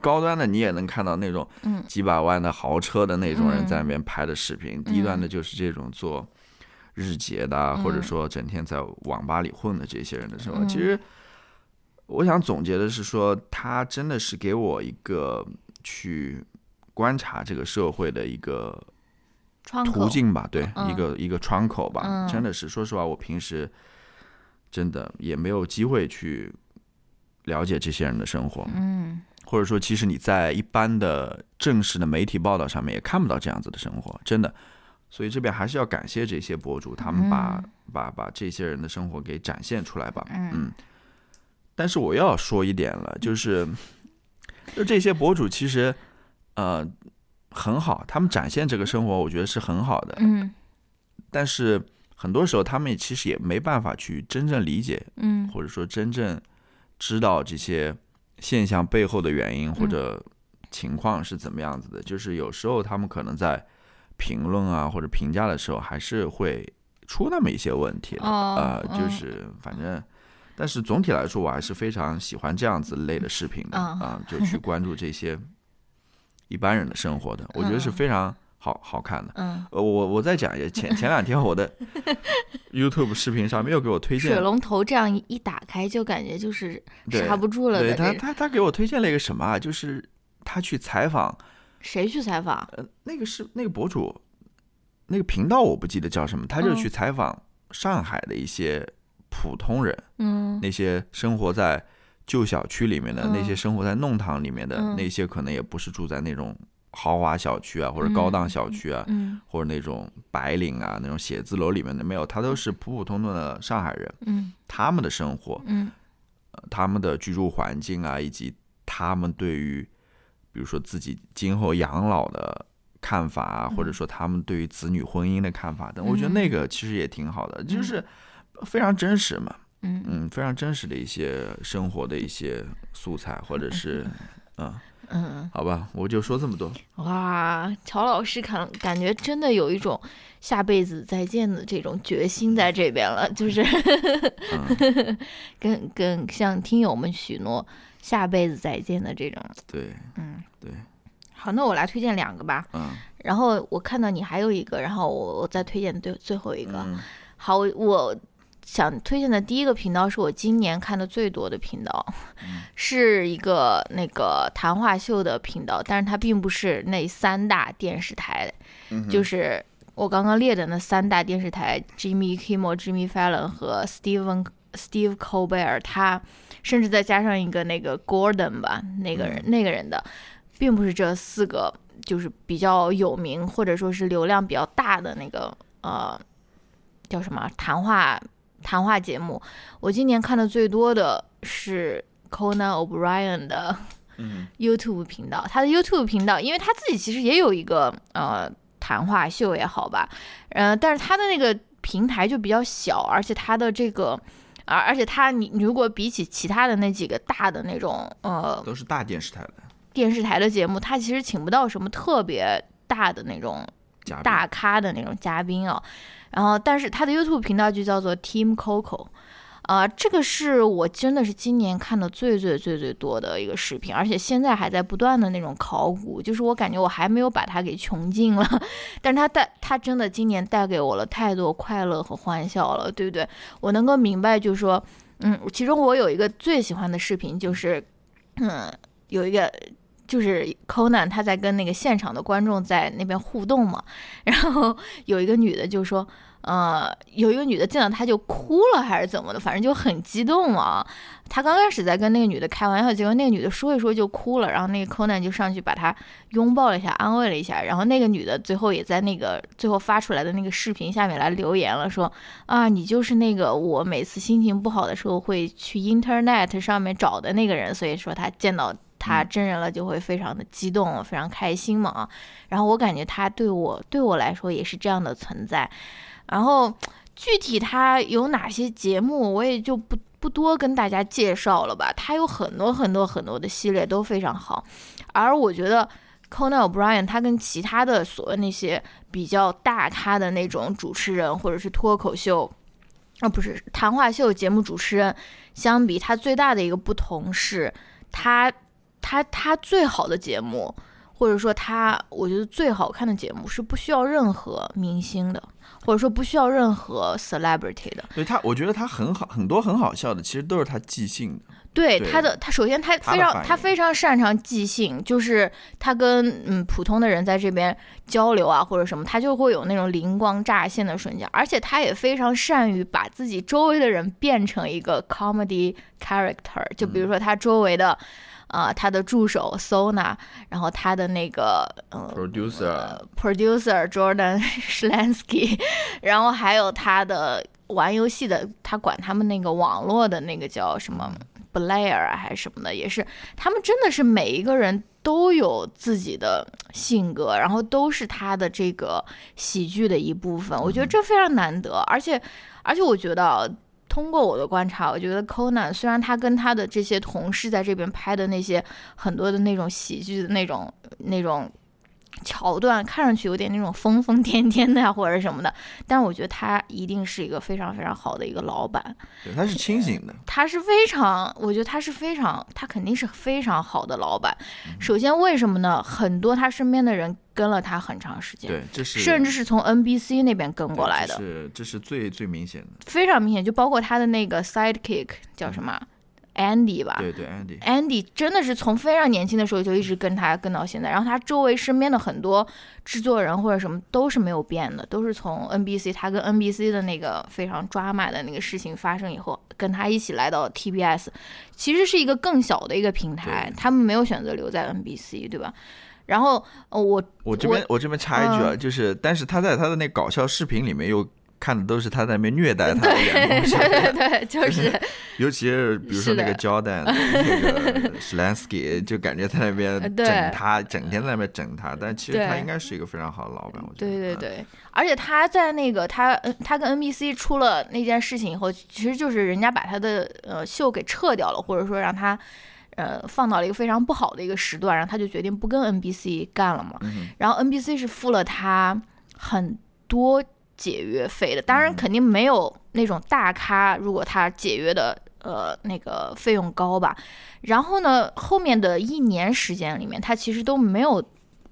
[SPEAKER 1] 高端的你也能看到那种
[SPEAKER 2] 嗯。
[SPEAKER 1] 几百万的豪车的那种人
[SPEAKER 2] 嗯。
[SPEAKER 1] 在那边拍的视频，低端的就是这种做日结的啊，或者
[SPEAKER 2] 嗯
[SPEAKER 1] 说整天在网吧里混的这些人的生活。
[SPEAKER 2] 嗯。
[SPEAKER 1] 其实我想总结的是说，他真的是给我一个去观察这个社会的一个，途径吧，对，
[SPEAKER 2] 嗯。
[SPEAKER 1] 一个一个窗口吧。
[SPEAKER 2] 嗯。
[SPEAKER 1] 真的是，说实话，我平时真的也没有机会去了解这些人的生活，
[SPEAKER 2] 嗯
[SPEAKER 1] 或者说，其实你在一般的正式的媒体报道上面也看不到这样子的生活，真的。所以这边还是要感谢这些博主，他们把、把把这些人的生活给展现出来吧。
[SPEAKER 2] 嗯
[SPEAKER 1] 嗯。但是我要说一点了，就是就这些博主其实呃很好，他们展现这个生活，我觉得是很好的。
[SPEAKER 2] 嗯
[SPEAKER 1] 但是很多时候他们其实也没办法去真正理解，
[SPEAKER 2] 嗯
[SPEAKER 1] 或者说真正知道这些现象背后的原因或者情况是怎么样子的。就是有时候他们可能在评论啊或者评价的时候，还是会出那么一些问题的。
[SPEAKER 2] 哦
[SPEAKER 1] 呃，就
[SPEAKER 2] 嗯
[SPEAKER 1] 是反正。但是总体来说，我还是非常喜欢这样子类的视频的
[SPEAKER 2] 嗯
[SPEAKER 1] 啊、就去关注这些一般人的生活的，我觉得是
[SPEAKER 2] 嗯
[SPEAKER 1] 非常好好看的。
[SPEAKER 2] 嗯，
[SPEAKER 1] 呃，我我再讲一下，前前两天我的 YouTube 视频上面又给我推荐，
[SPEAKER 2] 水龙头这样一一打开，就感觉就是刹不住了
[SPEAKER 1] 对他。他他给我推荐了一个什么啊？就是他去采访，
[SPEAKER 2] 谁去采访？
[SPEAKER 1] 呃，那个是那个博主，那个频道我不记得叫什么，他就
[SPEAKER 2] 嗯
[SPEAKER 1] 去采访上海的一些普通人，
[SPEAKER 2] 嗯
[SPEAKER 1] 那些生活在旧小区里面的，那些
[SPEAKER 2] 嗯
[SPEAKER 1] 生活在弄堂里面的，
[SPEAKER 2] 嗯
[SPEAKER 1] 那些可能也不是住在那种豪华小区啊，或者高档小区啊，
[SPEAKER 2] 嗯
[SPEAKER 1] 或者那种白领啊，那种写字楼里面的没有，他都是普普通通的上海人，
[SPEAKER 2] 嗯。
[SPEAKER 1] 他们的生活，
[SPEAKER 2] 嗯。
[SPEAKER 1] 呃他们的居住环境啊，以及他们对于比如说自己今后养老的看法啊，或者说他们对于子女婚姻的看法等，我觉得那个其实也挺好的，就是非常真实嘛，
[SPEAKER 2] 嗯。
[SPEAKER 1] 嗯，非常真实的一些生活的一些素材，或者是 嗯，
[SPEAKER 2] 嗯，
[SPEAKER 1] 好吧，我就说这么多，
[SPEAKER 2] 哇，乔老师感感觉真的有一种下辈子再见的这种决心在这边了，就是。
[SPEAKER 1] 嗯，
[SPEAKER 2] 跟跟向听友们许诺下辈子再见的这种。
[SPEAKER 1] 对，
[SPEAKER 2] 嗯，
[SPEAKER 1] 对，
[SPEAKER 2] 好，那我来推荐两个吧。
[SPEAKER 1] 嗯。
[SPEAKER 2] 然后我看到你还有一个，然后我我再推荐最最后一个。
[SPEAKER 1] 嗯。
[SPEAKER 2] 好，我我想推荐的第一个频道是我今年看的最多的频道，是一个那个谈话秀的频道，但是它并不是那三大电视台，
[SPEAKER 1] 嗯
[SPEAKER 2] 就是我刚刚列的那三大电视台，Jimmy Kimmel、Jimmy Fallon 和 Steven Steve Colbert，他甚至再加上一个那个 Gordon 吧，那个人、那个人的，并不是这四个就是比较有名或者说是流量比较大的那个呃叫什么谈话谈话节目。我今年看的最多的是 Conan O'Brien 的
[SPEAKER 1] 嗯
[SPEAKER 2] YouTube 频道，他的 YouTube 频道，因为他自己其实也有一个呃谈话秀也好吧，呃，但是他的那个平台就比较小，而且他的这个。而而且他，你你如果比起其他的那几个大的那种呃
[SPEAKER 1] 都是大电视台的
[SPEAKER 2] 电视台的节目，他其实请不到什么特别大的那种大咖的那种嘉宾啊。然后，但是他的 YouTube 频道就叫做 Team Coco，啊、这个是我真的是今年看的最最最最多的一个视频，而且现在还在不断的那种考古，就是我感觉我还没有把它给穷尽了，但是他带他真的今年带给我了太多快乐和欢笑了，对不对？我能够明白，就是说，嗯，其中我有一个最喜欢的视频，就是，嗯，有一个。就是 Conan 他在跟那个现场的观众在那边互动嘛，然后有一个女的就说，呃，有一个女的见到他就哭了还是怎么的，反正就很激动嘛。他刚开始在跟那个女的开玩笑，结果那个女的说一说就哭了，然后那个 Conan 就上去把她拥抱了一下，安慰了一下，然后那个女的最后也在那个最后发出来的那个视频下面来留言了，说啊，你就是那个我每次心情不好的时候会去 Internet 上面找的那个人，所以说他见到。他真人了就会非常的激动，非常开心嘛啊。然后我感觉他对我对我来说也是这样的存在。然后具体他有哪些节目，我也就不不多跟大家介绍了吧。他有很多很多很多的系列都非常好，而我觉得 Conan O'Brien 他跟其他的所谓那些比较大咖的那种主持人或者是脱口秀。啊，不是谈话秀节目主持人相比，他最大的一个不同是，他他他最好的节目，或者说他我觉得最好看的节目是不需要任何明星的，或者说不需要任何 celebrity 的。
[SPEAKER 1] 对他，我觉得他很好，很多很好笑的，其实都是他即兴的。对
[SPEAKER 2] 对他的，他首先他非常
[SPEAKER 1] 他
[SPEAKER 2] 非常擅长即兴，就是他跟嗯普通的人在这边交流啊或者什么，他就会有那种灵光乍现的瞬间，而且他也非常善于把自己周围的人变成一个 comedy character，就比如说他周围的。啊、他的助手 Sona，然后他的那个呃 Producer，producer Jordan Schlansky，然后还有他的玩游戏的，他管他们那个网络的那个叫什么 Blair 啊还是什么的，也是他们真的是每一个人都有自己的性格，然后都是他的这个喜剧的一部分。我觉得这非常难得，而且而且我觉得啊。通过我的观察，我觉得 Conan 虽然他跟他的这些同事在这边拍的那些很多的那种喜剧的那种那种桥段，看上去有点那种疯疯癫癫的呀，或者什么的，但是我觉得他一定是一个非常非常好的一个老板，
[SPEAKER 1] 对，他是清醒的。
[SPEAKER 2] 他是非常，我觉得他是非常，他肯定是非常好的老板。首先，为什么呢？很多他身边的人跟了他很长时间，
[SPEAKER 1] 对，这是
[SPEAKER 2] 甚至是从 NBC 那边跟过来的
[SPEAKER 1] 这，是这是最最明显的。
[SPEAKER 2] 非常明显。就包括他的那个 sidekick 叫什么 Andy 吧，
[SPEAKER 1] 对对
[SPEAKER 2] ，Andy，Andy 真的是从非常年轻的时候就一直跟他跟到现在，然后他周围身边的很多制作人或者什么都是没有变的，都是从 NBC 他跟 NBC 的那个非常抓马的那个事情发生以后，跟他一起来到 TBS，其实是一个更小的一个平台，他们没有选择留在 NBC，对吧？然后呃我
[SPEAKER 1] 我这边我这边插一句啊，就是但是他在他的那搞笑视频里面又看的都是他在那边虐待他的员工，
[SPEAKER 2] 对对对，就是
[SPEAKER 1] 尤其是比如说那个 Jordan 那个 Slansky，就感觉在那边整他，整天在那边整他，但其实他应该是一个非常好的老板，我觉得。嗯，
[SPEAKER 2] 对对对，而且他在那个他嗯他跟 NBC 出了那件事情以后，其实就是人家把他的呃秀给撤掉了，或者说让他呃放到了一个非常不好的一个时段，然后他就决定不跟 NBC 干了嘛。
[SPEAKER 1] 嗯
[SPEAKER 2] 然后 NBC 是付了他很多解约费的，当然肯定没有那种大咖，如果他解约的呃那个费用高吧。然后呢，后面的一年时间里面，他其实都没有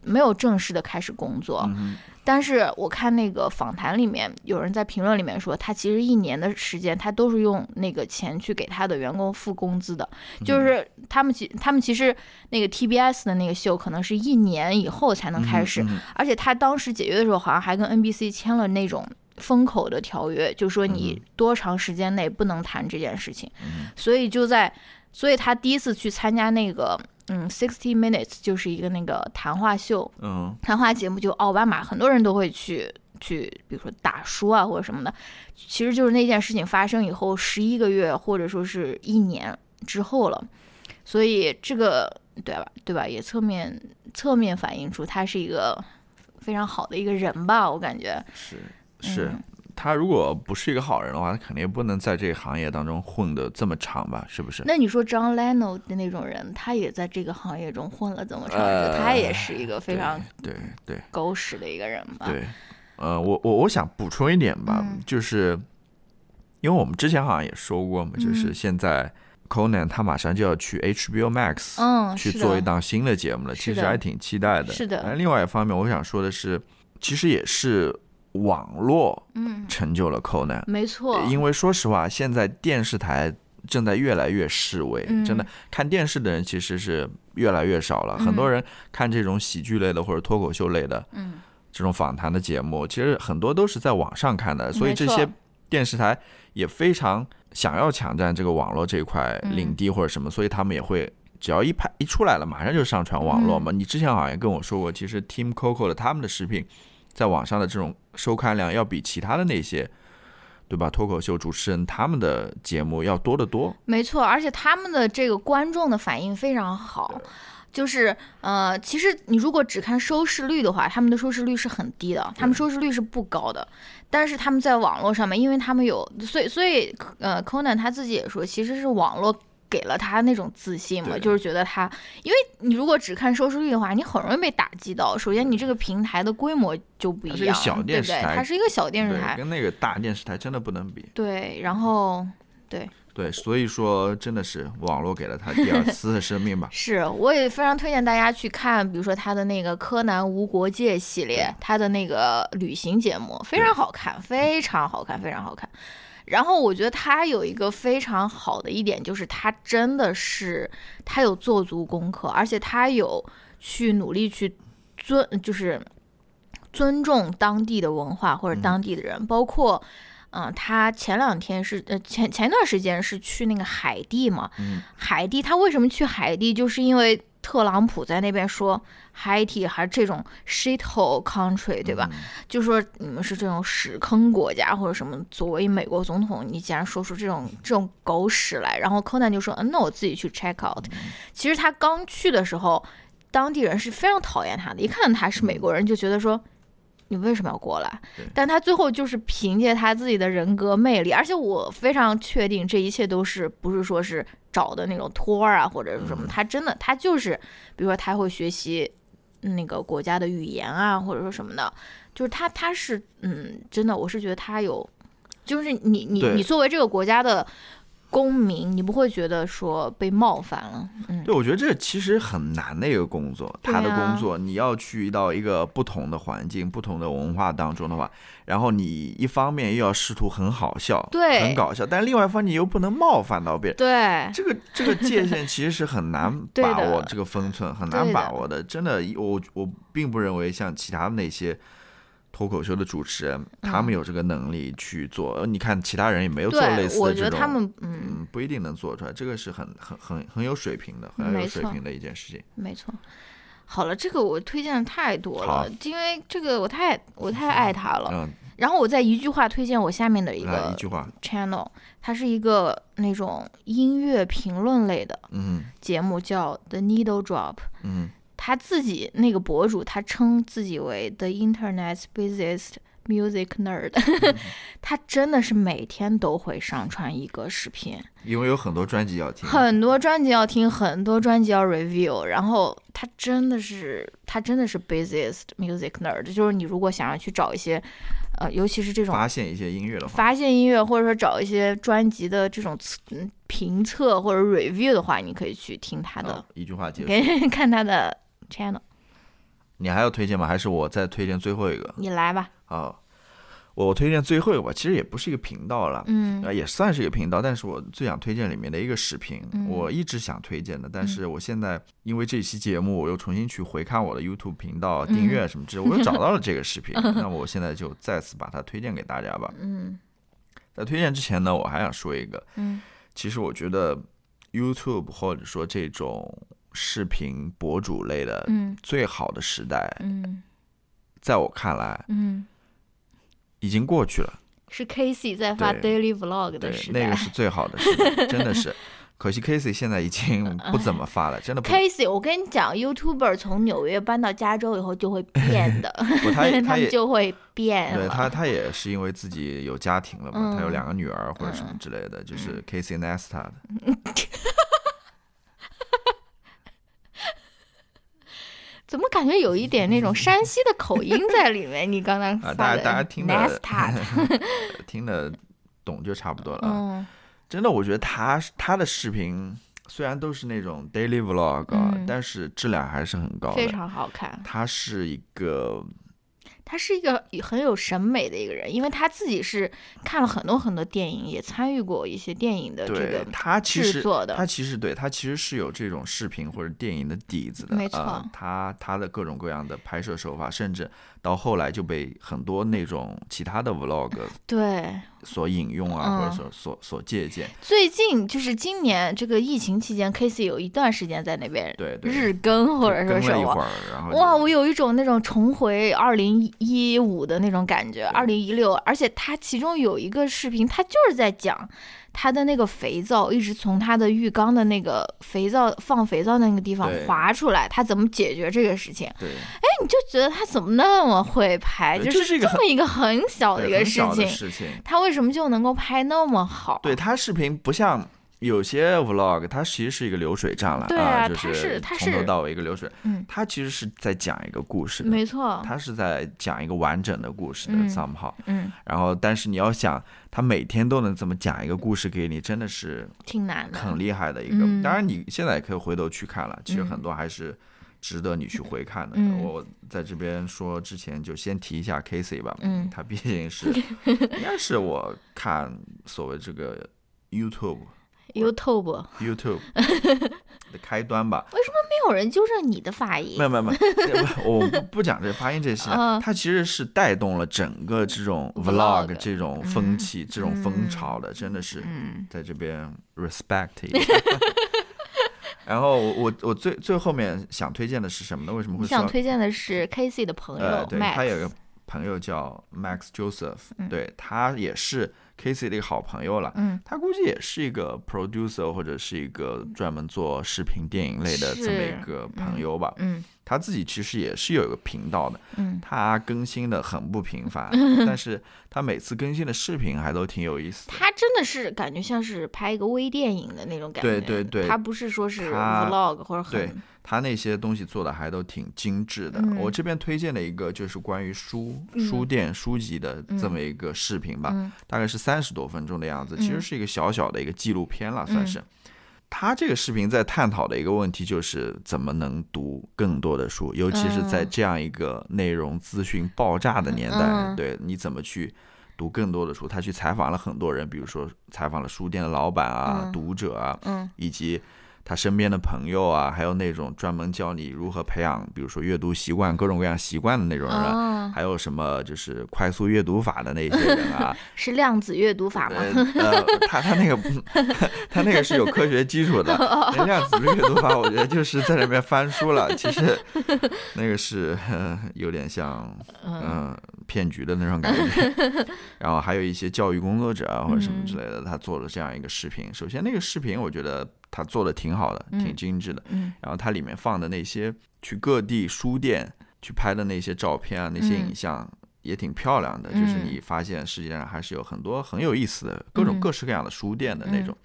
[SPEAKER 2] 没有正式的开始工作。
[SPEAKER 1] 嗯
[SPEAKER 2] 但是我看那个访谈里面，有人在评论里面说，他其实一年的时间，他都是用那个钱去给他的员工付工资的。就是他们其他们其实那个 TBS 的那个秀，可能是一年以后才能开始，
[SPEAKER 1] 嗯
[SPEAKER 2] 而且他当时解约的时候，好像还跟 NBC 签了那种封口的条约，就说你多长时间内不能谈这件事情。
[SPEAKER 1] 嗯
[SPEAKER 2] 所以就在，所以他第一次去参加那个嗯 Sixty Minutes，就是一个那个谈话秀，
[SPEAKER 1] 嗯。
[SPEAKER 2] 谈话节目，就奥巴马，很多人都会去去，比如说打书啊或者什么的。其实就是那件事情发生以后十一个月或者说是一年之后了，所以这个对吧对吧，也侧面侧面反映出他是一个非常好的一个人吧，我感觉。
[SPEAKER 1] 是是。
[SPEAKER 2] 嗯，
[SPEAKER 1] 他如果不是一个好人的话，他肯定不能在这个行业当中混的这么长吧？是不是？
[SPEAKER 2] 那你说 John Leno 的那种人，他也在这个行业中混了这么长，
[SPEAKER 1] 呃
[SPEAKER 2] 他也是一个非常
[SPEAKER 1] 对对
[SPEAKER 2] 狗屎的一个人吧？
[SPEAKER 1] 对，呃，我我我想补充一点吧，
[SPEAKER 2] 嗯
[SPEAKER 1] 就是因为我们之前好像也说过嘛，就是
[SPEAKER 2] 嗯
[SPEAKER 1] 现在 Conan 他马上就要去 HBO Max，
[SPEAKER 2] 嗯，
[SPEAKER 1] 去做一档新的节目了，其实还挺期待的。
[SPEAKER 2] 是的
[SPEAKER 1] 但另外一方面，我想说的是，其实也是网络
[SPEAKER 2] 嗯，
[SPEAKER 1] 成就了 Conan，、
[SPEAKER 2] 没错，
[SPEAKER 1] 因为说实话，现在电视台正在越来越式微，
[SPEAKER 2] 嗯。
[SPEAKER 1] 真的看电视的人其实是越来越少了。很多
[SPEAKER 2] 嗯
[SPEAKER 1] 人看这种喜剧类的或者脱口秀类的
[SPEAKER 2] 嗯，
[SPEAKER 1] 这种访谈的节目，其实很多都是在网上看的，所以这些电视台也非常想要抢占这个网络这块
[SPEAKER 2] 嗯。
[SPEAKER 1] 领地或者什么，所以他们也会。只要一拍一出来了，马上就上传网络嘛。
[SPEAKER 2] 嗯。
[SPEAKER 1] 你之前好像跟我说过，其实 Team Coco 的他们的视频，在网上的这种收看量要比其他的那些，对吧？脱口秀主持人他们的节目要多得多。
[SPEAKER 2] 没错，而且他们的这个观众的反应非常好。就是呃，其实你如果只看收视率的话，他们的收视率是很低的，他们收视率是不高的。但是他们在网络上面，因为他们有，所以所以呃，Conan 他自己也说，其实是网络给了他那种自信嘛，就是觉得他，因为你如果只看收视率的话，你很容易被打击到。首先，你这个平台的规模就不一样，
[SPEAKER 1] 它是一个小
[SPEAKER 2] 对不对？
[SPEAKER 1] 电视台
[SPEAKER 2] 它是一个小电视，台，
[SPEAKER 1] 跟那个大电视台真的不能比。
[SPEAKER 2] 对，然后
[SPEAKER 1] 对，所以说真的是网络给了他第二次的生命吧。
[SPEAKER 2] 是，我也非常推荐大家去看，比如说他的那个《柯南无国界》系列，他的那个旅行节目非常好看，非常好看，非常好看。然后我觉得他有一个非常好的一点，就是他真的是他有做足功课，而且他有去努力去尊，就是尊重当地的文化或者当地的人，包括。嗯，他前两天是呃前前段时间是去那个海地嘛，
[SPEAKER 1] 嗯
[SPEAKER 2] 海地，他为什么去海地？就是因为特朗普在那边说 Haiti 还是这种 shithole country，对吧？
[SPEAKER 1] 嗯
[SPEAKER 2] 就说你们是这种屎坑国家或者什么。作为美国总统，你竟然说出这种这种狗屎来，然后柯南就说：“嗯，那我自己去 check out。”其实他刚去的时候，当地人是非常讨厌他的，一看到他是美国人，就觉得说。你为什么要过来？但他最后就是凭借他自己的人格魅力，而且我非常确定这一切都是不是说是找的那种托儿啊，或者是什么，他真的他就是，比如说他会学习那个国家的语言啊，或者说什么的，就是他他是嗯，真的，我是觉得他有，就是你你你作为这个国家的公民，你不会觉得说被冒犯了，嗯，
[SPEAKER 1] 对，我觉得这其实很难的一个工作，他的工作你要去到一个不同的环境、不同的文化当中的话，然后你一方面又要试图很好笑，
[SPEAKER 2] 对
[SPEAKER 1] 很搞笑，但另外一方面你又不能冒犯到别人。
[SPEAKER 2] 对，
[SPEAKER 1] 这个这个界限其实是很难 把握，这个分寸很难把握的。真的，我我并不认为像其他的那些脱口秀的主持人，他们有这个能力去做。呃你看其他人也没有做类
[SPEAKER 2] 嗯对，我觉得
[SPEAKER 1] 似的这种，
[SPEAKER 2] 他们嗯，
[SPEAKER 1] 嗯，不一定能做出来。这个是很很很很有水平的，很有水平的一件事情。
[SPEAKER 2] 没错。好了，这个我推荐的太多了，因为这个我太我太爱他了。
[SPEAKER 1] 嗯，
[SPEAKER 2] 然后我再一句话推荐我下面的一个
[SPEAKER 1] 一句话
[SPEAKER 2] ，channel，它是一个那种音乐评论类的
[SPEAKER 1] 嗯
[SPEAKER 2] 节目，叫 The Needle Drop。
[SPEAKER 1] 嗯
[SPEAKER 2] 他自己那个博主，他称自己为 The Internet's busiest music nerd，他真的是每天都会上传一个视频，
[SPEAKER 1] 因为有很多专辑要听。
[SPEAKER 2] 很多专辑要听，很多专辑要 review，然后他真的是他真的是 busiest music nerd，就是你如果想要去找一些，呃，尤其是这种
[SPEAKER 1] 发现一些音乐的话，
[SPEAKER 2] 发现音乐，或者说找一些专辑的这种测嗯评测或者 review 的话，你可以去听他的
[SPEAKER 1] 好，一句话结束。
[SPEAKER 2] 给 看他的 channel。
[SPEAKER 1] 你还要推荐吗？还是我再推荐最后一个？
[SPEAKER 2] 你来吧，
[SPEAKER 1] 啊，我推荐最后一个吧，其实也不是一个频道了。
[SPEAKER 2] 嗯
[SPEAKER 1] 呃，也算是一个频道，但是我最想推荐里面的一个视频，
[SPEAKER 2] 嗯
[SPEAKER 1] 我一直想推荐的，但是我现在因为这期节目，我又重新去回看我的 YouTube 频道、
[SPEAKER 2] 嗯
[SPEAKER 1] 订阅什么之类，我又找到了这个 视频，那么我现在就再次把它推荐给大家吧。
[SPEAKER 2] 嗯
[SPEAKER 1] 在推荐之前呢，我还想说一个，
[SPEAKER 2] 嗯
[SPEAKER 1] 其实我觉得 YouTube 或者说这种视频博主类的
[SPEAKER 2] 嗯
[SPEAKER 1] 最好的时代，
[SPEAKER 2] 嗯
[SPEAKER 1] 在我看来
[SPEAKER 2] 嗯，
[SPEAKER 1] 已经过去了。
[SPEAKER 2] 是 Casey 在发 daily vlog 的时，代。
[SPEAKER 1] 那个是最好的时代，真的是。可惜 Casey 现在已经不怎么发了，真的不。
[SPEAKER 2] Casey，我跟你讲，YouTuber 从纽约搬到加州以后就会变的，
[SPEAKER 1] 不他
[SPEAKER 2] 他们
[SPEAKER 1] 他也
[SPEAKER 2] 就会变。
[SPEAKER 1] 对他，他也是因为自己有家庭了嘛，他有
[SPEAKER 2] 嗯
[SPEAKER 1] 两个女儿或者什么之类的，就是 Casey Nesta
[SPEAKER 2] 怎么感觉有一点那种山西的口音在里面？你刚刚
[SPEAKER 1] 啊，
[SPEAKER 2] 发的
[SPEAKER 1] 大家大家听的 听得懂就差不多了真的，我觉得他他的视频虽然都是那种 daily vlog，、但是质量还是很高的。
[SPEAKER 2] 非常好看。
[SPEAKER 1] 他是一个
[SPEAKER 2] 他是一个很有审美的一个人，因为他自己是看了很多很多电影，也参与过一些电影的这个
[SPEAKER 1] 他其实
[SPEAKER 2] 制作的
[SPEAKER 1] 他其实对他其实是有这种视频或者电影的底子的。
[SPEAKER 2] 没错
[SPEAKER 1] 呃他他的各种各样的拍摄手法，甚至到后来就被很多那种其他的 vlog
[SPEAKER 2] 对。
[SPEAKER 1] 所引用啊，
[SPEAKER 2] 嗯
[SPEAKER 1] 或者说所所借鉴。
[SPEAKER 2] 最近就是今年这个疫情期间，Casey 有一段时间在那边
[SPEAKER 1] 对对，
[SPEAKER 2] 日更或者说什么。哇，我有一种那种重回二零一五的那种感觉，二零一六，而且他其中有一个视频，他就是在讲他的那个肥皂一直从他的浴缸的那个肥皂放肥皂那个地方
[SPEAKER 1] 对
[SPEAKER 2] 滑出来，他怎么解决这个事情？
[SPEAKER 1] 对
[SPEAKER 2] 你就觉得他怎么那么会拍，就
[SPEAKER 1] 就是
[SPEAKER 2] 这么一个很小的一个事情。他为什么就能够拍那么好？
[SPEAKER 1] 对他视频不像有些 vlog，它其实是一个流水账了
[SPEAKER 2] 对啊
[SPEAKER 1] 就
[SPEAKER 2] 它是
[SPEAKER 1] 从头到尾一个流水。
[SPEAKER 2] 嗯
[SPEAKER 1] 它其实是在讲一个故事的，
[SPEAKER 2] 没错，
[SPEAKER 1] 它是在讲一个完整的故事的
[SPEAKER 2] 嗯
[SPEAKER 1] somehow。
[SPEAKER 2] 嗯，
[SPEAKER 1] 然后，但是你要想，他每天都能这么讲一个故事给你，真的是
[SPEAKER 2] 挺难的。
[SPEAKER 1] 很厉害的一个。
[SPEAKER 2] 嗯
[SPEAKER 1] 当然，你现在也可以回头去看了，其实
[SPEAKER 2] 嗯
[SPEAKER 1] 很多还是值得你去回看的。
[SPEAKER 2] 嗯
[SPEAKER 1] 我在这边说之前就先提一下 Casey 吧，
[SPEAKER 2] 嗯
[SPEAKER 1] 他毕竟是 应该是我看所谓这个 YouTube
[SPEAKER 2] YouTube
[SPEAKER 1] YouTube 的开端吧。
[SPEAKER 2] 为什么没有人纠正你的发音
[SPEAKER 1] 没，有没有没有，不我不不讲这发音这些
[SPEAKER 2] 嗯，
[SPEAKER 1] 它其实是带动了整个这种
[SPEAKER 2] Vlog
[SPEAKER 1] 这种风气、这种风潮的，真的是
[SPEAKER 2] 嗯
[SPEAKER 1] 在这边 respect 一下。然后我我我最最后面想推荐的是什么呢？为什么会？
[SPEAKER 2] 想推荐的是 Casey 的朋友
[SPEAKER 1] 呃，对他有一个朋友叫 Max Joseph，、
[SPEAKER 2] 嗯
[SPEAKER 1] 对他也是 Casey 的一个好朋友了。
[SPEAKER 2] 嗯，
[SPEAKER 1] 他估计也是一个 producer 或者是一个专门做视频电影类的这么一个朋友吧。
[SPEAKER 2] 嗯
[SPEAKER 1] 他自己其实也是有一个频道的，
[SPEAKER 2] 嗯。
[SPEAKER 1] 他更新的很不频繁，但是他每次更新的视频还都挺有意思的。
[SPEAKER 2] 他真的是感觉像是拍一个微电影的那种感觉，
[SPEAKER 1] 对对对。
[SPEAKER 2] 他不是说是
[SPEAKER 1] 他
[SPEAKER 2] vlog 或者
[SPEAKER 1] 对
[SPEAKER 2] 很
[SPEAKER 1] 他那些东西做的还都挺精致的。
[SPEAKER 2] 嗯。
[SPEAKER 1] 我这边推荐了一个就是关于书、
[SPEAKER 2] 嗯。
[SPEAKER 1] 书店、书籍的这么一个视频吧，
[SPEAKER 2] 嗯。
[SPEAKER 1] 大概是三十多分钟的样子，
[SPEAKER 2] 嗯。
[SPEAKER 1] 其实是一个小小的一个纪录片了，算是。他这个视频在探讨的一个问题就是怎么能读更多的书，尤其是在
[SPEAKER 2] 嗯。
[SPEAKER 1] 这样一个内容资讯爆炸的年代，
[SPEAKER 2] 嗯。
[SPEAKER 1] 对你怎么去读更多的书？他去采访了很多人，比如说采访了书店的老板啊、
[SPEAKER 2] 嗯。
[SPEAKER 1] 读者啊，
[SPEAKER 2] 嗯。
[SPEAKER 1] 以及他身边的朋友啊，还有那种专门教你如何培养，比如说阅读习惯、各种各样习惯的那种人，
[SPEAKER 2] 哦，
[SPEAKER 1] 还有什么就是快速阅读法的那些人啊，
[SPEAKER 2] 是量子阅读法吗？
[SPEAKER 1] 呃呃，他他那个 他那个是有科学基础的，那量子阅读法，我觉得就是在里面翻书了。其实那个是、呃、有点像嗯、呃骗局的那种感觉。然后还有一些教育工作者啊或者什么之类的，他做了这样一个视频。首先那个视频我觉得他做的挺好的，挺精致的。
[SPEAKER 2] 嗯
[SPEAKER 1] 然后它里面放的那些去各地书店去拍的那些照片啊，那些影像也挺漂亮的。就是
[SPEAKER 2] 嗯
[SPEAKER 1] 你发现世界上还是有很多很有意思的各种
[SPEAKER 2] 嗯
[SPEAKER 1] 各式各样的书店的那种。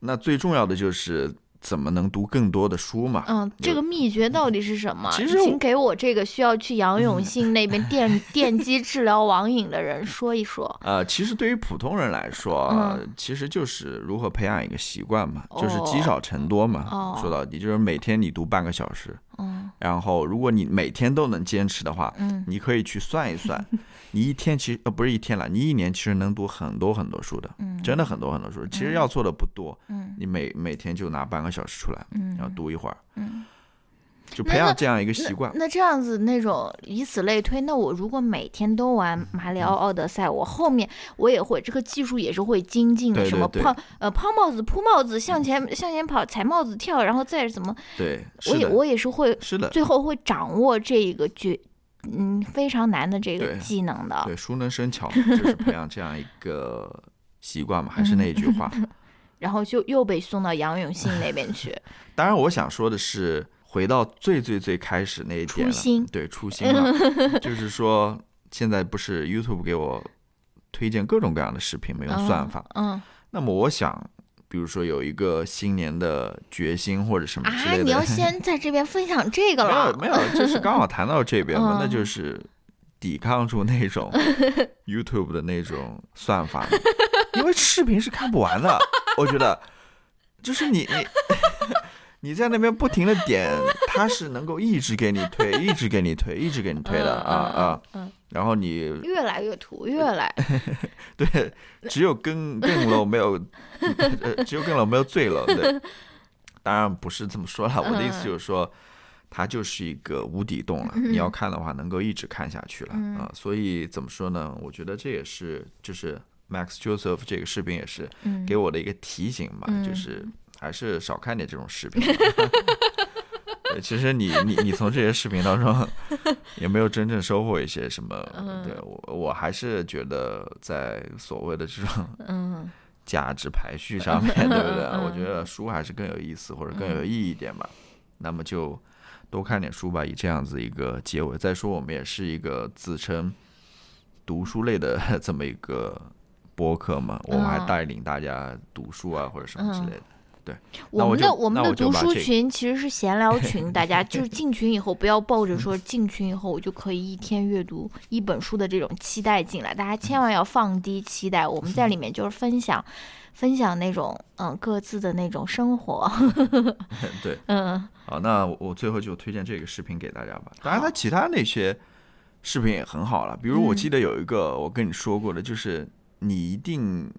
[SPEAKER 1] 那最重要的就是怎么能读更多的书嘛。
[SPEAKER 2] 嗯，这个秘诀到底是什么？
[SPEAKER 1] 其实
[SPEAKER 2] 请给我这个需要去杨永信那边电 电击治疗网瘾的人说一说。
[SPEAKER 1] 呃，其实对于普通人来说，其实就是如何培养一个习惯嘛，就是
[SPEAKER 2] 哦
[SPEAKER 1] 积少成多嘛。
[SPEAKER 2] 哦
[SPEAKER 1] 说到底，就是每天你读半个小时，
[SPEAKER 2] 嗯。
[SPEAKER 1] 然后如果你每天都能坚持的话，
[SPEAKER 2] 嗯。
[SPEAKER 1] 你可以去算一算，你一天其实呃不是一天了，你一年其实能读很多很多书的，
[SPEAKER 2] 嗯。
[SPEAKER 1] 真的很多很多书。其实要做的不多，
[SPEAKER 2] 嗯。
[SPEAKER 1] 你每每天就拿半个小时出来，
[SPEAKER 2] 嗯。
[SPEAKER 1] 然后读一会儿，
[SPEAKER 2] 嗯。
[SPEAKER 1] 就培养这样一个习惯。
[SPEAKER 2] 那这样子，那种以此类推，那我如果每天都玩马里奥奥德赛，我后面我也会这个技术也是会精进的，
[SPEAKER 1] 对对对
[SPEAKER 2] 什么抛呃抛帽子、扑帽子、向前向前跑、踩帽子跳，然后再怎么，
[SPEAKER 1] 对，
[SPEAKER 2] 我也我也是会
[SPEAKER 1] 是的，
[SPEAKER 2] 最后会掌握这个绝嗯非常难的这个技能的。
[SPEAKER 1] 对，熟能生巧，就是培养这样一个习惯嘛。还是那一句话，
[SPEAKER 2] 然后就又被送到杨永信那边去。
[SPEAKER 1] 当然，我想说的是，回到最最最开始那一点了，
[SPEAKER 2] 初心
[SPEAKER 1] 对初心了，就是说，现在不是 YouTube 给我推荐各种各样的视频没有算法。
[SPEAKER 2] 嗯，
[SPEAKER 1] 那么我想，比如说有一个新年的决心或者什么之
[SPEAKER 2] 啊，
[SPEAKER 1] 类的，
[SPEAKER 2] 你要先在这边分享这个了
[SPEAKER 1] 没有。没有，就是刚好谈到这边嘛，
[SPEAKER 2] 嗯
[SPEAKER 1] 那就是抵抗住那种 YouTube 的那种算法，因为视频是看不完的，我觉得，就是你你你在那边不停的点，它是能够一直给你推，一直给你推，一直给你推的啊啊，然后你
[SPEAKER 2] 嗯越来越土，越来，
[SPEAKER 1] 对，只有更更 low 没有，呃，只有更 low 没有最 low。对，当然不是这么说了，我的意思就是说，它就是一个无底洞了。你要看的话，能够一直看下去了啊、所以怎么说呢？我觉得这也是就是 Max Joseph 这个视频也是
[SPEAKER 2] 嗯
[SPEAKER 1] 给我的一个提醒嘛，
[SPEAKER 2] 嗯
[SPEAKER 1] 就是还是少看点这种视频 其实你你你从这些视频当中也没有真正收获一些什么。
[SPEAKER 2] 嗯
[SPEAKER 1] 对我我还是觉得在所谓的这种
[SPEAKER 2] 嗯
[SPEAKER 1] 价值排序上面，对不对？
[SPEAKER 2] 嗯
[SPEAKER 1] 我觉得书还是更有意思或者更有意义一点吧。那么就多看点书吧，以这样子一个结尾。再说我们也是一个自称读书类的 这么一个播客嘛，我们还
[SPEAKER 2] 嗯
[SPEAKER 1] 带领大家读书啊或者什么之类的。那
[SPEAKER 2] 我们的
[SPEAKER 1] 我
[SPEAKER 2] 我们的读书群其实是闲聊群，大家就是 进群以后不要抱着说进群以后我就可以一天阅读一本书的这种期待进来，大家千万要放低期待。我们在里面就是分享分享那种嗯各自的那种生活，
[SPEAKER 1] 对，
[SPEAKER 2] 嗯
[SPEAKER 1] 好，那我最后就推荐这个视频给大家吧。当然，
[SPEAKER 2] 好
[SPEAKER 1] 它其他那些视频也很好了。比如我
[SPEAKER 2] 嗯
[SPEAKER 1] 记得有一个我跟你说过的，就是你一定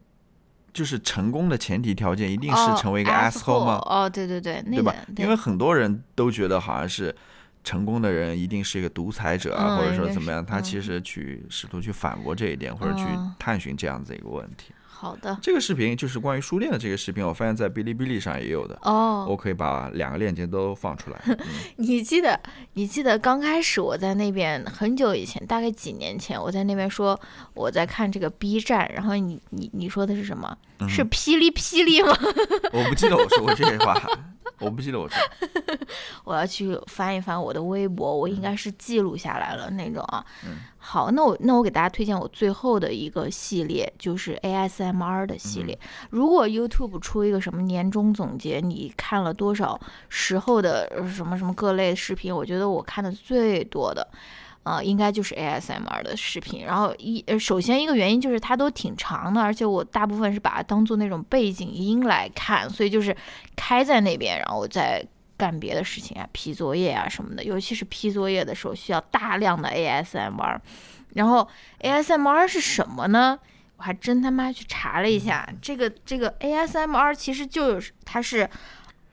[SPEAKER 1] 就是成功的前提条件一定是
[SPEAKER 2] 哦
[SPEAKER 1] 成为一个 asshole，asshole 吗？
[SPEAKER 2] 哦，对对对，
[SPEAKER 1] 对吧？因为很多人都觉得好像是成功的人一定是一个独裁者啊，
[SPEAKER 2] 嗯
[SPEAKER 1] 或者说怎么样。他
[SPEAKER 2] 嗯
[SPEAKER 1] 其实去试图去反驳这一点，或者去
[SPEAKER 2] 嗯
[SPEAKER 1] 探寻这样子一个问题。
[SPEAKER 2] 好的
[SPEAKER 1] 这个视频就是关于书店的这个视频，我发现在哔哩哔哩上也有的。
[SPEAKER 2] 哦，
[SPEAKER 1] 我可以把两个链接都放出来。嗯
[SPEAKER 2] 你记得，你记得刚开始我在那边很久以前，大概几年前，我在那边说我在看这个 B 站，然后你你你说的是什么？
[SPEAKER 1] 嗯
[SPEAKER 2] 是霹雳霹雳吗？
[SPEAKER 1] 我不记得我说过这些话，我不记得我说。
[SPEAKER 2] 我要去翻一翻我的微博，我应该是记录下来了那种啊。
[SPEAKER 1] 嗯
[SPEAKER 2] 好，那我那我给大家推荐我最后的一个系列，就是 ASMR 的系列。如果 YouTube 出一个什么年终总结，你看了多少时候的呃什么什么各类视频，我觉得我看的最多的。啊、应该就是 ASMR 的视频。然后一呃，首先一个原因就是它都挺长的，而且我大部分是把它当做那种背景音来看，所以就是开在那边，然后再干别的事情啊，批作业啊什么的。尤其是批作业的时候，需要大量的 ASMR。然后 ASMR 是什么呢？我还真他妈去查了一下，这个这个 ASMR 其实就是它是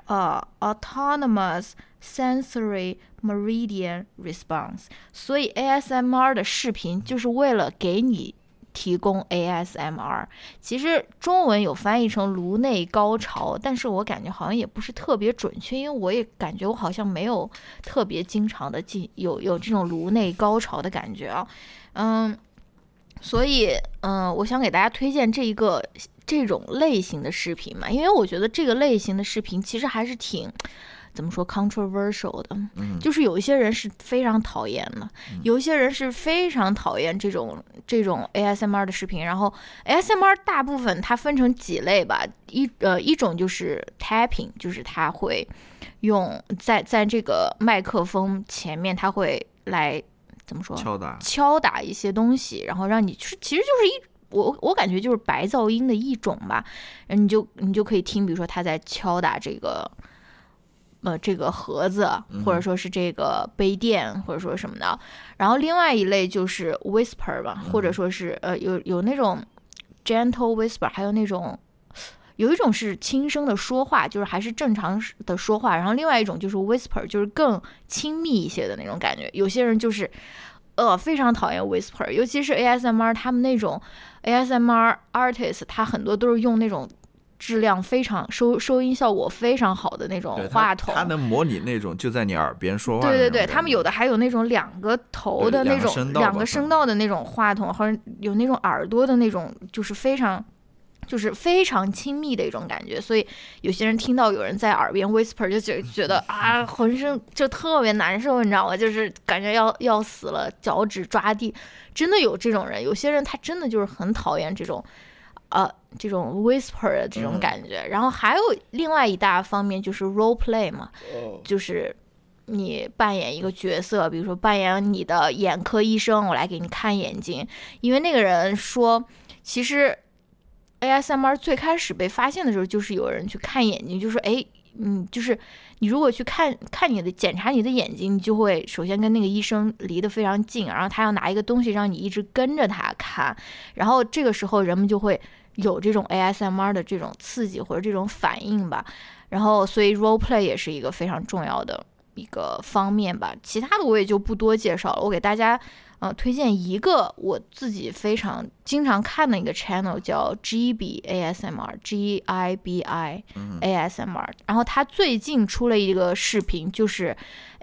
[SPEAKER 2] 呃 autonomous sensory meridian response，所以 ASMR 的视频就是为了给你提供 ASMR。其实中文有翻译成颅内高潮，但是我感觉好像也不是特别准确，因为我也感觉我好像没有特别经常的进有有这种颅内高潮的感觉啊，嗯。所以，嗯、我想给大家推荐这一个这种类型的视频嘛，因为我觉得这个类型的视频其实还是挺怎么说 controversial 的，
[SPEAKER 1] 嗯
[SPEAKER 2] 就是有一些人是非常讨厌的，有一些人是非常讨厌这种这种 ASMR 的视频。然后 ASMR 大部分它分成几类吧，一呃一种就是 tapping，就是它会用在在这个麦克风前面，它会来怎么说
[SPEAKER 1] 敲打，
[SPEAKER 2] 敲打一些东西，然后让你就是其实就是一我我感觉就是白噪音的一种吧，你就你就可以听，比如说他在敲打这个。呃，这个盒子，或者说是这个杯垫，或者说什么的。然后另外一类就是 whisper 吧，或者说是呃有有那种 gentle whisper，还有那种有一种是轻声的说话，就是还是正常的说话。然后另外一种就是 whisper，就是更亲密一些的那种感觉。有些人就是呃非常讨厌 whisper，尤其是 ASMR，他们那种 ASMR artist，他很多都是用那种质量非常收收音效果非常好的那种话筒。
[SPEAKER 1] 它能模拟那种就在你耳边说话
[SPEAKER 2] 对对对。他们有的还有那种两个头的那种两个
[SPEAKER 1] 声道吧
[SPEAKER 2] 声道的那种话筒，或者有那种耳朵的那种，就是非常就是非常亲密的一种感觉。所以有些人听到有人在耳边 whisper，就觉觉得 啊，浑身就特别难受，你知道吗？就是感觉要要死了，脚趾抓地。真的有这种人，有些人他真的就是很讨厌这种，呃，这种 whisper 的这种感觉。然后还有另外一大方面就是 role play 嘛，就是你扮演一个角色，比如说扮演你的眼科医生，我来给你看眼睛。因为那个人说，其实 ASMR 最开始被发现的时候，就是有人去看眼睛，就说，哎，嗯，就是。你如果去看看你的检查你的眼睛，你就会首先跟那个医生离得非常近，然后他要拿一个东西让你一直跟着他看，然后这个时候人们就会有这种 ASMR 的这种刺激或者这种反应吧，然后所以 role play 也是一个非常重要的一个方面吧，其他的我也就不多介绍了，我给大家。呃，推荐一个我自己非常经常看的一个 channel，叫 Gibi ASMR，G I B I ASMR。然后他最近出了一个视频，就是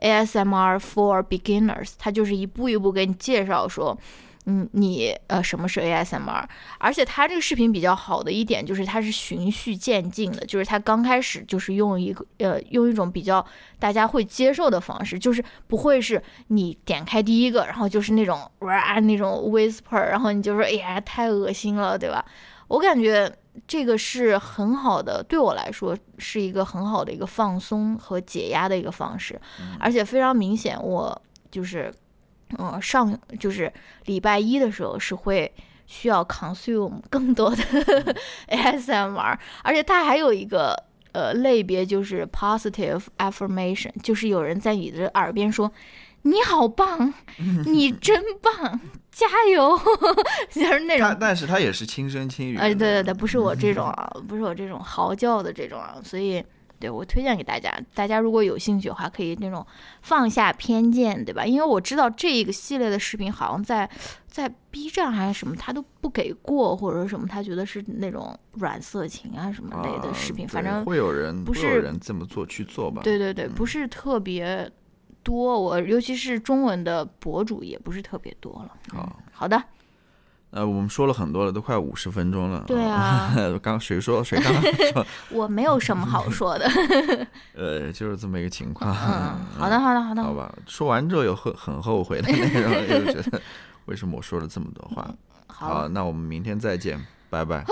[SPEAKER 2] ASMR for beginners，他就是一步一步给你介绍说。嗯，你呃，什么是 ASMR？而且它这个视频比较好的一点就是它是循序渐进的，就是它刚开始就是用一个呃，用一种比较大家会接受的方式，就是不会是你点开第一个，然后就是那种哇那种 whisper，然后你就说 哎呀太恶心了，对吧？我感觉这个是很好的，对我来说是一个很好的一个放松和解压的一个方式，而且非常明显，我就是。嗯，上就是礼拜一的时候是会需要 consume 更多的 ASMR，而且它还有一个呃类别就是 positive affirmation，就是有人在你的耳边说你好棒，你真棒，加油，就是那种。
[SPEAKER 1] 但是他也是轻声轻语。
[SPEAKER 2] 哎，对对对，不是我这种啊，不是我这种嚎叫的这种啊，所以。对，我推荐给大家，大家如果有兴趣的话，可以那种放下偏见，对吧？因为我知道这一个系列的视频好像在在 B 站还是什么，他都不给过，或者什么，他觉得是那种软色情啊什么类的视频，反正
[SPEAKER 1] 会有人
[SPEAKER 2] 不是
[SPEAKER 1] 人这么做去做吧？
[SPEAKER 2] 对对对，不是特别多，我尤其是中文的博主也不是特别多了。好，好的。
[SPEAKER 1] 呃，我们说了很多了，都快五十分钟了。
[SPEAKER 2] 对啊，
[SPEAKER 1] 刚谁说谁刚说？
[SPEAKER 2] 我没有什么好说的。
[SPEAKER 1] 呃，就是这么一个情况。
[SPEAKER 2] 嗯，好的，好的，好的。
[SPEAKER 1] 好吧，说完之后有很很后悔的那种，又觉得为什么我说了这么多话？
[SPEAKER 2] 好，
[SPEAKER 1] 那我们明天再见，拜拜。